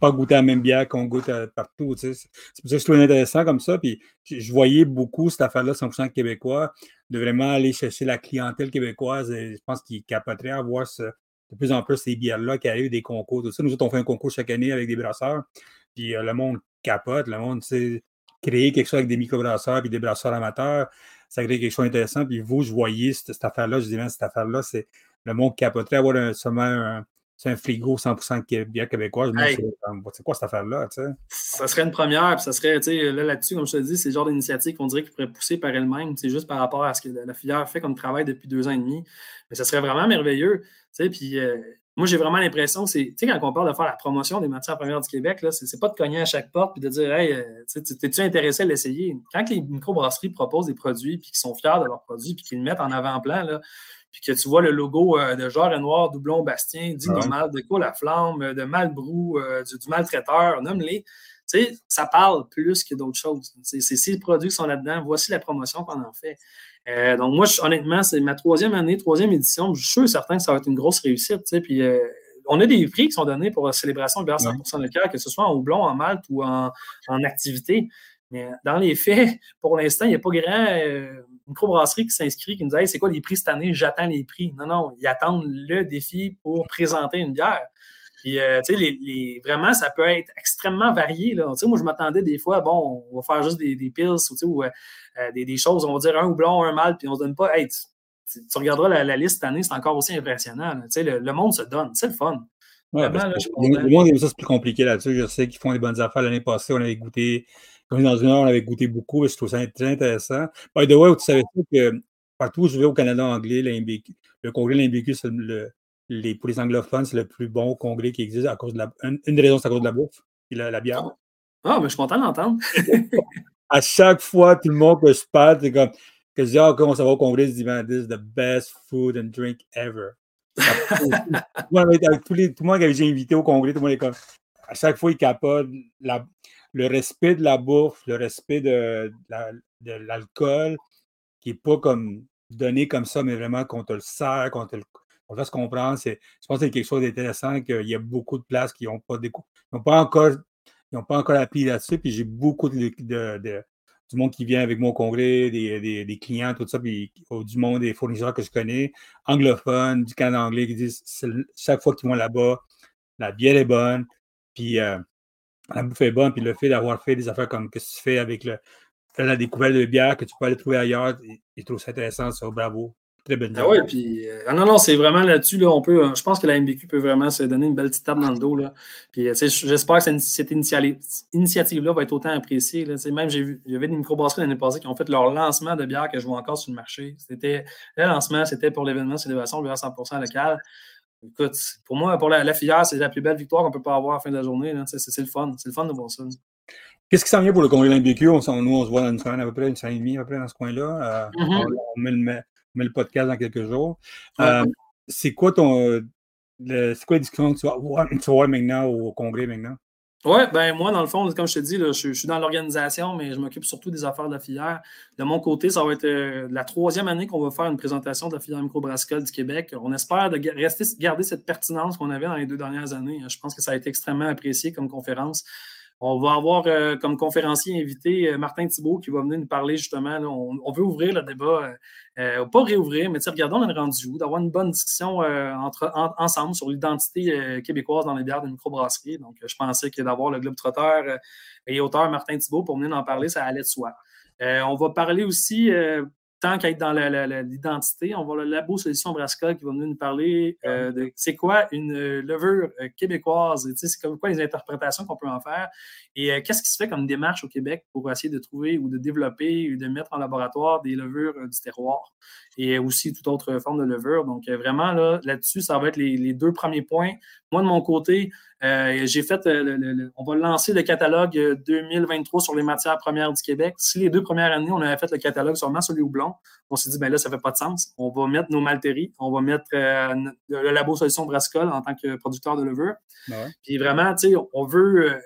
pas goûter la même bière qu'on goûte euh, partout. C'est pour ça que je trouve intéressant comme ça. Puis je voyais beaucoup cette affaire-là, 100% québécois, de vraiment aller chercher la clientèle québécoise. Je pense qu'ils capoteraient à voir de plus en plus ces bières-là qui arrivent, des concours. Nous autres, on fait un concours chaque année avec des brasseurs. Puis euh, le monde capote, le monde sait créer quelque chose avec des microbrasseurs puis des brasseurs amateurs. Ça crée quelque chose d'intéressant. Puis vous, je voyais cette, affaire-là, je disais, cette affaire-là, c'est le monde capoterait à avoir un, seulement un, c'est un frigo 100% bien québécois. c'est quoi cette affaire-là? Ça serait une première, puis ça serait, là, là-dessus, comme je te dis, c'est le genre d'initiative qu'on dirait qu'il pourrait pousser par elle-même. C'est juste par rapport à ce que la filière fait comme travail depuis deux ans et demi. Mais ça serait vraiment merveilleux. Puis euh, moi, j'ai vraiment l'impression, c'est, tu sais, quand on parle de faire la promotion des matières premières du Québec, là, c'est, pas de cogner à chaque porte puis de dire, hey, euh, t'es-tu intéressé à l'essayer? Quand les microbrasseries proposent des produits puis qu'ils sont fiers de leurs produits puis qu'ils le mettent en avant-plan, là, puis que tu vois le logo euh, de Genre et Noir, Doublon, Bastien, dit normal, de quoi la flamme, euh, de Malbrou, euh, du, maltraiteur, nomme-les. Tu sais, ça parle plus que d'autres choses. C'est ces produits qui sont là-dedans. Voici la promotion qu'on en fait. donc, moi, honnêtement, c'est ma troisième année, troisième édition. Je suis sûr certain que ça va être une grosse réussite. Tu sais, puis, on a des prix qui sont donnés pour la célébration de bière 100% de cœur, que ce soit en houblon, en malte ou en, en activité. Mais dans les faits, pour l'instant, il n'y a pas grand microbrasserie qui s'inscrit, qui nous dit c'est quoi les prix cette année, j'attends les prix. Non, non, ils attendent le défi pour présenter une bière. Puis, euh, tu sais, les, vraiment, ça peut être extrêmement varié. Là. moi, je m'attendais des fois, bon, on va faire juste des, des pills ou, euh, euh, des, choses, on va dire un houblon, un mal, puis on se donne pas. Hey, tu, regarderas la, liste cette année, c'est encore aussi impressionnant. Tu sais, le, monde se donne, c'est le fun. le, monde aime ça, c'est plus compliqué là-dessus. Je sais qu'ils font des bonnes affaires l'année passée, on avait goûté comme dans une heure, on avait goûté beaucoup, je trouve ça très intéressant. By the way, tu savais que partout où je vais au Canada anglais, le congrès de l'IMBQ, les, pour les anglophones, c'est le plus bon congrès qui existe à cause de la. Une, des raisons, c'est à cause de la bouffe et la, bière. Ah, mais je suis content d'entendre. à chaque fois, tout le monde que je parle, c'est comme que je dis, ah, comment ça va au congrès, je dis, man, this is the best food and drink ever. avec tous les, tout le monde que j'ai invité au congrès, tout le monde est comme. À chaque fois, il capote. La, le respect de la bouffe, le respect de, l'alcool, qui n'est pas comme donné comme ça, mais vraiment qu'on te le sert, qu'on te le on fasse comprendre. je pense que c'est quelque chose d'intéressant, qu'il y a beaucoup de places qui n'ont pas, pas encore ils n'ont pas encore appris là-dessus. Puis j'ai beaucoup de, du monde qui vient avec mon congrès, des, clients, tout ça, puis du monde, des fournisseurs que je connais, anglophones, du Canada anglais, qui disent chaque fois qu'ils vont là-bas, la bière est bonne. Puis euh, la bouffe est bonne, puis le fait d'avoir fait des affaires comme que tu fais avec le, la découverte de bières que tu peux aller trouver ailleurs. Ils trouvent ça intéressant, ça. Bravo. Très bonne ah oui, puis euh, ah non, non, c'est vraiment là-dessus, là, on peut, je pense que la MBQ peut vraiment se donner une belle petite tape dans le dos. Là. Puis j'espère que cette, initiative-là va être autant appréciée. Là. Même j'ai vu, il y avait des microbrasseries l'année passée qui ont fait leur lancement de bière que je vois encore sur le marché. C'était le lancement, c'était pour l'événement Célébration bière 100% local. Écoute, pour moi, pour la, filière, c'est la plus belle victoire qu'on peut pas avoir à la fin de la journée. C'est le fun. C'est le fun de voir ça. Qu'est-ce qui s'en vient pour le congrès de l'MBQ? nous, on se voit dans une semaine à peu près, une semaine et demie à peu près dans ce coin-là. Euh, mm-hmm. on, met le, met le podcast dans quelques jours. Euh, c'est quoi ton. c'est quoi les discussions que tu vas, avoir, maintenant au congrès maintenant? Oui, ben moi, dans le fond, comme je te dis, je, suis dans l'organisation, mais je m'occupe surtout des affaires de la filière. De mon côté, ça va être euh, la troisième année qu'on va faire une présentation de la filière microbrassicole du Québec. On espère rester, garder cette pertinence qu'on avait dans les deux dernières années. Je pense que ça a été extrêmement apprécié comme conférence. On va avoir euh, comme conférencier invité Martin Thibault qui va venir nous parler justement. on, veut ouvrir le débat euh, pas réouvrir, mais regardons, on rendu où, d'avoir une bonne discussion euh, entre, ensemble sur l'identité euh, québécoise dans les bières de microbrasserie. Donc, je pensais que d'avoir le Globe Trotter et auteur Martin Thibault pour venir en parler, ça allait de soi. on va parler aussi tant qu'à être dans l'identité, on va le Labo Solutions Brasca qui va venir nous parler euh, de c'est quoi une euh, levure euh, québécoise, c'est comme quoi les interprétations qu'on peut en faire et qu'est-ce qui se fait comme démarche au Québec pour essayer de trouver ou de développer ou de mettre en laboratoire des levures du terroir et aussi toute autre forme de levure? Donc vraiment là, là-dessus, ça va être les deux premiers points. Moi, de mon côté, euh, j'ai fait, euh, on va lancer le catalogue 2023 euh, sur les matières premières du Québec. Si les deux premières années, on avait fait le catalogue seulement sur les houblons, on s'est dit, ben là, ça fait pas de sens. On va mettre nos malteries, on va mettre le labo Solution Brascol en tant que producteur de levure. Ben Puis vraiment, tu sais, on veut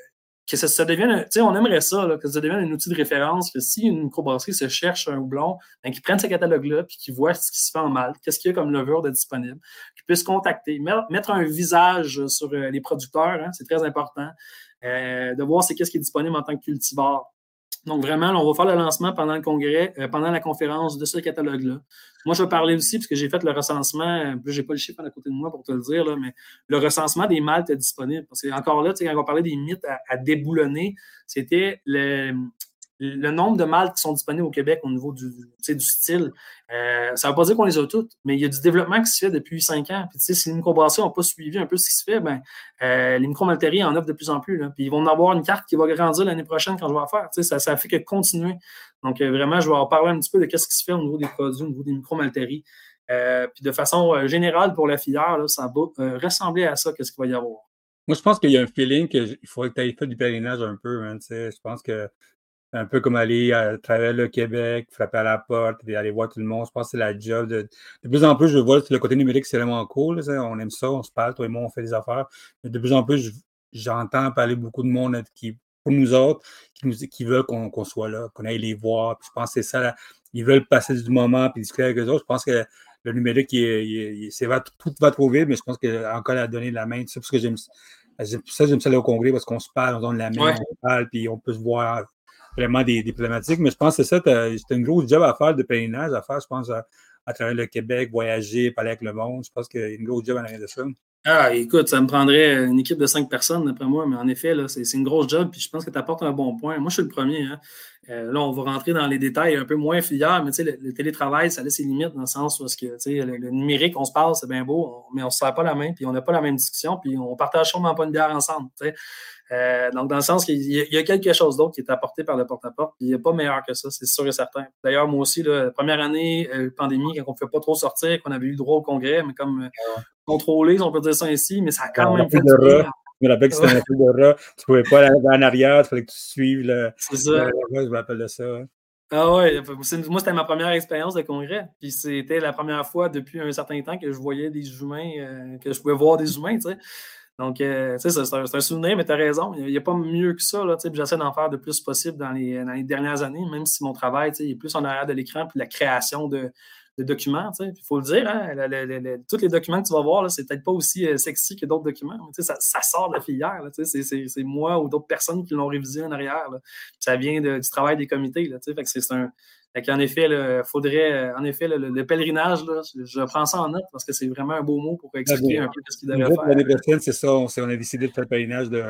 que ça, devienne, tu sais, on aimerait ça, que ça devienne un outil de référence, que si une microbrasserie se cherche un houblon, ben, qu'ils prennent ce catalogue-là, puis qu'ils voient ce qui se fait en mal, qu'est-ce qu'il y a comme levure de disponible, qu'ils puissent contacter, mettre un visage sur euh, les producteurs, hein, c'est très important, euh, de voir c'est qu'est-ce qui est disponible en tant que cultivar. Donc, vraiment, on va faire le lancement pendant le congrès, euh, pendant la conférence de ce catalogue-là. Moi, je vais parler aussi, parce que j'ai fait le recensement, euh, je n'ai pas le chiffre à côté de moi pour te le dire, là, mais le recensement des maltes disponibles. Parce que encore là, quand on parlait des mythes à déboulonner, c'était le, le nombre de maltes qui sont disponibles au Québec au niveau du, du style, euh, ça ne veut pas dire qu'on les a toutes, mais il y a du développement qui se fait depuis cinq ans. Puis, si les microbrasseries n'ont pas suivi un peu ce qui se fait, ben, euh, les micromalteries en offrent de plus en plus. Là. Puis ils vont en avoir une carte qui va grandir l'année prochaine quand je vais en faire. Ça, ça fait que continuer. Donc, euh, vraiment, je vais en parler un petit peu de ce qui se fait au niveau des produits, au niveau des micromalteries. puis de façon générale pour la filière, là, ça va ressembler à ça, qu'est-ce qu'il va y avoir. Moi, je pense qu'il y a un feeling qu'il faudrait que tu aies fait du pèlerinage un peu. Hein, je pense que un peu comme aller à travers le Québec, frapper à la porte, et aller voir tout le monde. Je pense que c'est la job. De, de plus en plus, je vois que le côté numérique, c'est vraiment cool. on aime ça, on se parle, toi et moi, on fait des affaires. Mais de plus en plus, j'entends parler beaucoup de monde qui, pour nous autres, qui, nous, qui veulent qu'on soit là, qu'on aille les voir. je pense que c'est ça. ils veulent passer du moment puis discuter avec eux autres. Je pense que le numérique, il, tout va trop vite, mais je pense qu'encore à donner la main. C'est parce que j'aime ça, j'aime ça aller au congrès parce qu'on se parle, on donne la main, on parle, puis on peut se voir vraiment des, problématiques. Mais je pense que c'est ça, c'est un gros job à faire de pèlerinage, à faire, je pense, à, travers le Québec, voyager, parler avec le monde. Je pense qu'il y a une grosse job à l'arrière de ça. Ah, écoute, ça me prendrait une équipe de cinq personnes, d'après moi, mais en effet, là, c'est, une grosse job, puis je pense que tu apportes un bon point. Moi, je suis le premier. Hein. Euh, là, on va rentrer dans les détails un peu moins filières, mais tu sais, le, télétravail, ça laisse ses limites dans le sens où que, tu sais, le, numérique, on se parle, c'est bien beau, mais on ne se serre pas la main, puis on n'a pas la même discussion, puis on partage sûrement pas une bière ensemble. Euh, donc, dans le sens qu'il y, a quelque chose d'autre qui est apporté par le porte-à-porte, il n'y a pas meilleur que ça, c'est sûr et certain. D'ailleurs, moi aussi, la première année, euh, pandémie, quand on ne pouvait pas trop sortir, qu'on avait eu droit au congrès, mais comme euh, contrôlé, on peut dire ça ainsi, mais ça a quand même fait. Je me rappelle que c'était un peu de rat. Tu ne pouvais pas aller en arrière, il fallait que tu suives le. C'est ça. je me rappelle de ça. Ah ouais, moi c'était ma première expérience de congrès. Puis c'était la première fois depuis un certain temps que je voyais des humains, que je pouvais voir des humains, tu sais. Donc, euh, c'est un, souvenir, mais tu as raison. Il n'y a, pas mieux que ça. J'essaie d'en faire le plus possible dans les, dernières années, même si mon travail est plus en arrière de l'écran, puis la création de, de documents. Il faut le dire, hein, tous les documents que tu vas voir, c'est peut-être pas aussi euh, sexy que d'autres documents. Ça, ça, sort de la filière. C'est moi ou d'autres personnes qui l'ont révisé en arrière. Ça vient du travail des comités. Là, que c'est un en effet, il faudrait, en effet, le, pèlerinage, je prends ça en note parce que c'est vraiment un beau mot pour expliquer un peu ce qu'il devrait faire. L'année prochaine, c'est ça. On, a décidé de faire le pèlerinage de,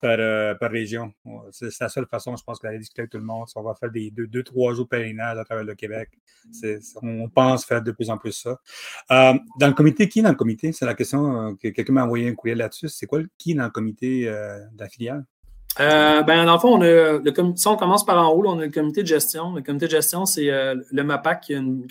par, euh, par, région. C'est la seule façon, je pense, d'aller discuter avec tout le monde. On va faire des deux, deux trois jours de pèlerinage à travers le Québec. on pense faire de plus en plus ça. Euh, dans le comité, qui est dans le comité? C'est la question euh, que quelqu'un m'a envoyé un courriel là-dessus. C'est quoi qui est dans le comité de la filiale? Euh, ben, dans le fond, on a le si on commence par en haut, on a le comité de gestion. Le comité de gestion, c'est euh, le MAPAC, qui une,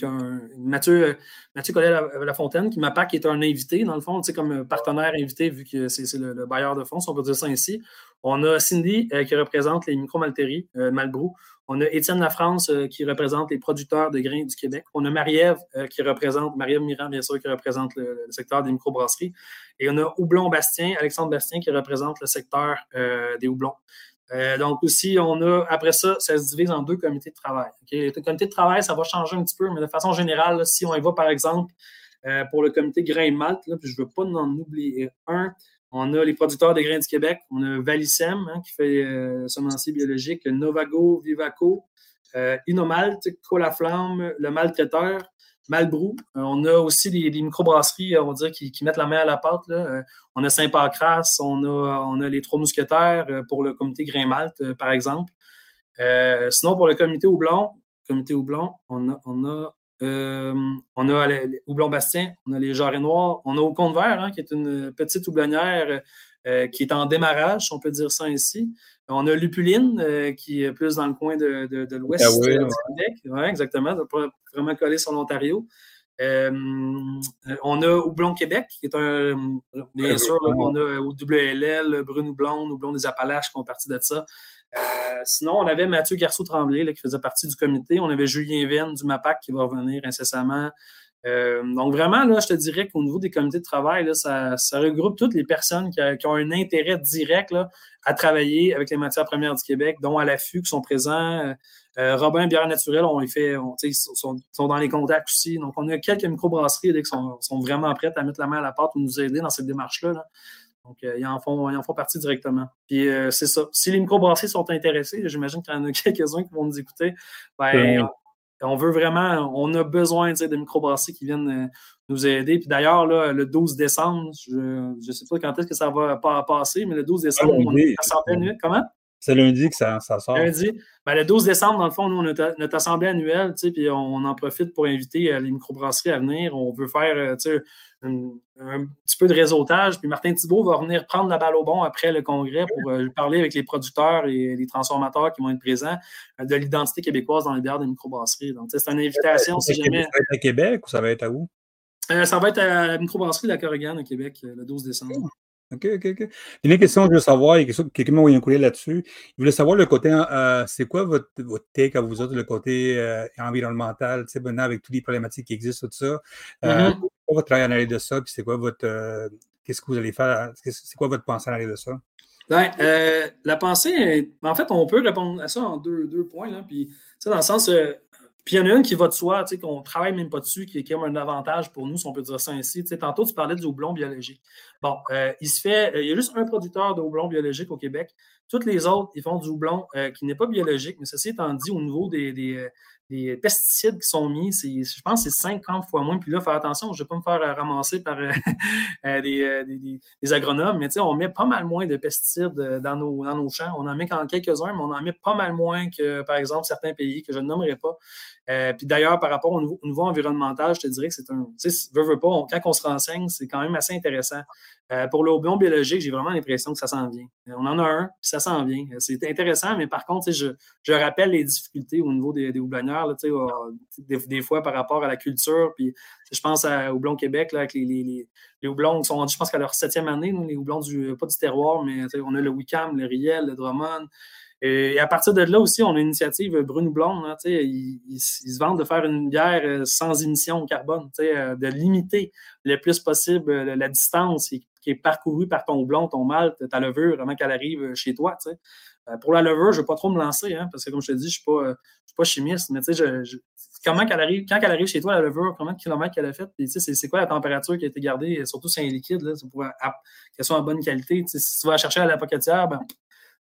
Mathieu, Mathieu Collet-Lafontaine, qui MAPAC est un invité, dans le fond, comme partenaire invité, vu que c'est le, bailleur de fonds, si on peut dire ça ainsi. On a Cindy, euh, qui représente les micro-malteries, Malbrou. On a Étienne Lafrance euh, qui représente les producteurs de grains du Québec. On a Marie-Ève euh, qui représente, Marie-Ève Mirand, bien sûr, qui représente le, secteur des microbrasseries. Et on a Houblon Bastien, Alexandre Bastien, qui représente le secteur euh, des houblons. donc aussi, on a, après ça, ça se divise en deux comités de travail. Le comité de travail, ça va changer un petit peu, mais de façon générale, si on y va, par exemple, pour le comité grain de malte, puis je ne veux pas en oublier un, on a les producteurs de grains du Québec. On a Valicem hein, qui fait euh, semencier biologique, Novago, Vivaco, euh, Inomalt, Colaflamme, le maltraiteur, Malbrou. Euh, on a aussi des, microbrasseries, on va dire, qui, mettent la main à la pâte. on a Saint-Pancras, on a, les Trois Mousquetaires pour le comité grain malte, par exemple. sinon, pour le comité houblon, comité on a, euh, on a les, Houblon-Bastien, on a les Jarrets Noirs, on a Au Compte Vert, hein, qui est une petite houblonnière euh, qui est en démarrage, si on peut dire ça ainsi. On a Lupuline, euh, qui est plus dans le coin de, l'ouest ah du Québec. Oui, exactement, vraiment collé sur l'Ontario. on a Houblon Québec, qui est un. Bien sûr, on a WLL, Brune Houblon, Houblon des Appalaches qui font partie de ça. Euh, sinon, on avait Mathieu Garceau-Tremblay qui faisait partie du comité. On avait Julien Venn du MAPAC qui va revenir incessamment. Euh, donc, vraiment, je te dirais qu'au niveau des comités de travail, ça, regroupe toutes les personnes qui, ont un intérêt direct à travailler avec les matières premières du Québec, dont à l'affût, qui sont présents. Euh, Robin Bière Naturelle, on fait, ils sont, dans les contacts aussi. Donc, on a quelques microbrasseries qui sont, vraiment prêtes à mettre la main à la pâte pour nous aider dans cette démarche-là. là donc, euh, ils, en font, ils en font partie directement. Puis, euh, c'est ça. Si les microbrasseries sont intéressés, j'imagine qu'il y en a quelques-uns qui vont nous écouter, ben, on veut vraiment, on a besoin de microbrasseries qui viennent euh, nous aider. Puis d'ailleurs, le 12 décembre, je ne sais pas quand est-ce que ça va pas passer, mais le 12 décembre, on est assemblée Comment? C'est lundi que ça, sort. Lundi. Ben, le 12 décembre, dans le fond, nous, on a notre assemblée annuelle, puis on en profite pour inviter les microbrasseries à venir. On veut faire un, petit peu de réseautage. Puis Martin Thibault va venir prendre la balle au bon après le congrès pour euh, parler avec les producteurs et les transformateurs qui vont être présents euh, de l'identité québécoise dans les bières des microbrasseries. Donc, c'est une invitation. Si jamais... Ça va être à Québec ou ça va être à où? Euh, ça va être à la microbrasserie de la Corrigan à Québec le 12 décembre. OK, OK, OK. Une question, je veux savoir, quelqu'un m'a envoyé un courrier là-dessus. Il voulait savoir le côté, c'est quoi votre, votre, take à vous autres, le côté environnemental, tu sais, maintenant avec toutes les problématiques qui existent, tout ça. Mm-hmm quoi votre travail en arrière de ça? Puis c'est quoi votre. Euh, qu'est-ce que vous allez faire? C'est quoi votre pensée en arrière de ça? Ben, euh, la pensée, en fait, on peut répondre à ça en deux, deux points. Là, puis, dans le sens, euh, puis il y en a une qui va de soi, qu'on ne travaille même pas dessus, qui est comme un avantage pour nous, si on peut dire ça ainsi. tantôt, tu parlais du houblon biologique. Bon, il se fait, il y a juste un producteur de houblon biologique au Québec. Toutes les autres, ils font du houblon qui n'est pas biologique, mais ceci étant dit, au niveau des, les pesticides qui sont mis, je pense que c'est 50 fois moins. Puis là, faire attention, je ne vais pas me faire euh, ramasser par euh, euh, des, agronomes, mais on met pas mal moins de pesticides dans nos, dans nos champs. On en met quand quelques-uns, mais on en met pas mal moins que, par exemple, certains pays que je ne nommerai pas. puis d'ailleurs, par rapport au niveau, environnemental, je te dirais que c'est un. Tu sais, veux, veux pas, quand on se renseigne, c'est quand même assez intéressant. pour le biologique, j'ai vraiment l'impression que ça s'en vient. On en a un, puis ça s'en vient. C'est intéressant, mais par contre, je, je rappelle les difficultés au niveau des, des des, fois par rapport à la culture. Puis, je pense à Houblon Québec, là, avec les, les, houblons sont je pense qu'à leur septième année, nous, les houblons du, pas du terroir, mais on a le Wicam, le Riel, le Drummond. Et, à partir de là aussi, on a une initiative Brune. Hein, ils, se vendent de faire une bière euh, sans émission de carbone, euh, de limiter le plus possible euh, la distance qui est parcourue par ton houblon, ton malt, ta levure, avant qu'elle arrive chez toi. Pour la levure, je ne vais pas trop me lancer, hein, parce que comme je te dis, je ne suis pas pas chimiste, mais tu sais, comment arrive, quand elle arrive chez toi, la levure, combien de kilomètres qu'elle a fait, tu sais, c'est quoi la température qui a été gardée, surtout si c'est un liquide, pour qu'elle soit en bonne qualité. si tu vas chercher à la pocatière, ben,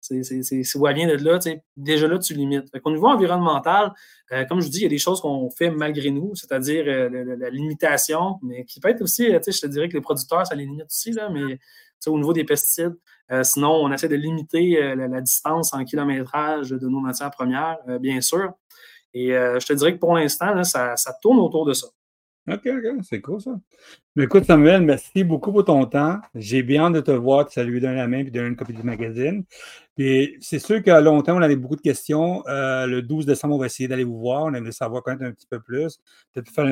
C'est, c'est, vient de là, déjà là, tu limites. Au niveau environnemental, euh, comme je vous dis, il y a des choses qu'on fait malgré nous, c'est-à-dire euh, la, limitation, mais qui peut être aussi, je te dirais que les producteurs, ça les limite aussi, là, mais au niveau des pesticides. sinon, on essaie de limiter la, distance en kilométrage de nos matières premières, bien sûr. Et je te dirais que pour l'instant, ça, ça tourne autour de ça. OK, OK, c'est cool ça. Mais écoute, Samuel, merci beaucoup pour ton temps. J'ai bien hâte de te voir, de saluer donner la main puis donner une copie du magazine. C'est sûr qu'à long terme, on avait beaucoup de questions. Euh, le 12 décembre, on va essayer d'aller vous voir. On aimerait savoir connaître un petit peu plus. Peut-être faire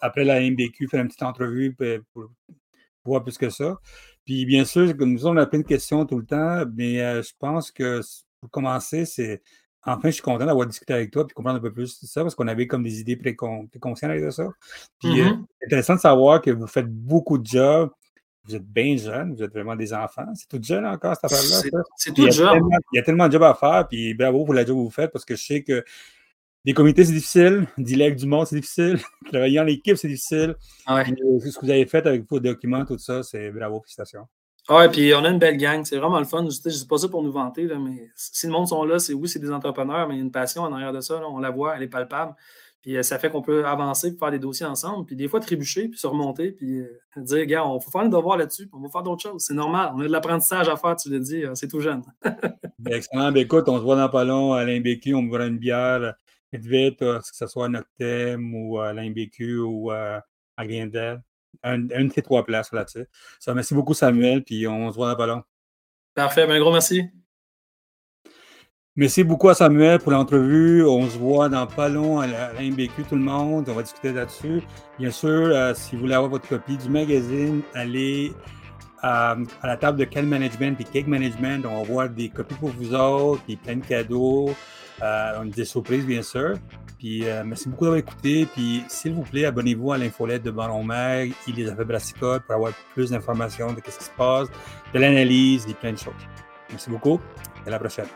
après la MBQ, faire une petite entrevue pour, voir plus que ça. Puis bien sûr, nous, on a plein de questions tout le temps, mais euh, je pense que pour commencer, c'est Enfin, je suis content d'avoir discuté avec toi et comprendre un peu plus de ça parce qu'on avait comme des idées préconçues avec ça. Puis, euh, mm-hmm. c'est intéressant de savoir que vous faites beaucoup de jobs. Vous êtes bien jeune, vous êtes vraiment des enfants. C'est tout jeune encore, cette affaire-là. C'est tout jeune. Il y a tellement de jobs à faire, puis bravo pour la job que vous faites parce que je sais que les comités, c'est difficile. Dilect du monde, c'est difficile. Travailler en équipe, c'est difficile. Ouais. Euh, ce que vous avez fait avec vos documents, tout ça, c'est bravo, félicitations. Ah ouais, puis on a une belle gang. C'est vraiment le fun. Je ne dis pas ça pour nous vanter, là, mais si le monde sont là, c'est oui, c'est des entrepreneurs, mais il y a une passion en arrière de ça. on la voit, elle est palpable. Puis euh, ça fait qu'on peut avancer, faire des dossiers ensemble, puis des fois trébucher, puis se remonter, puis euh, dire, gars, on faut faire un devoir là-dessus, on va faire d'autres choses. C'est normal. On a de l'apprentissage à faire, tu l'as dit, euh, c'est tout jeune. Ben, excellent. Ben, écoute, on se voit dans pas long à l'IMBQ, on me voit une bière vite vite, que ce soit à Noctem ou à l'IMBQ ou à Glendale une de ces trois places là-dessus. Ça, merci beaucoup, Samuel, puis on se voit dans pas long. Parfait, un gros merci. Merci beaucoup à Samuel pour l'entrevue. On se voit dans pas long à la, MBQ, tout le monde. On va discuter là-dessus. Bien sûr, euh, si vous voulez avoir votre copie du magazine, allez à, la table de Cal Management et Cake Management. On va voir des copies pour vous autres, puis plein de cadeaux. Euh, on était surprise, bien sûr. Puis euh, merci beaucoup d'avoir écouté. Puis s'il vous plaît, abonnez-vous à l'infolette de Baron Mag, il les a fait pour avoir plus d'informations de qu ce qui se passe, de l'analyse, et plein de choses. Merci beaucoup et à la prochaine.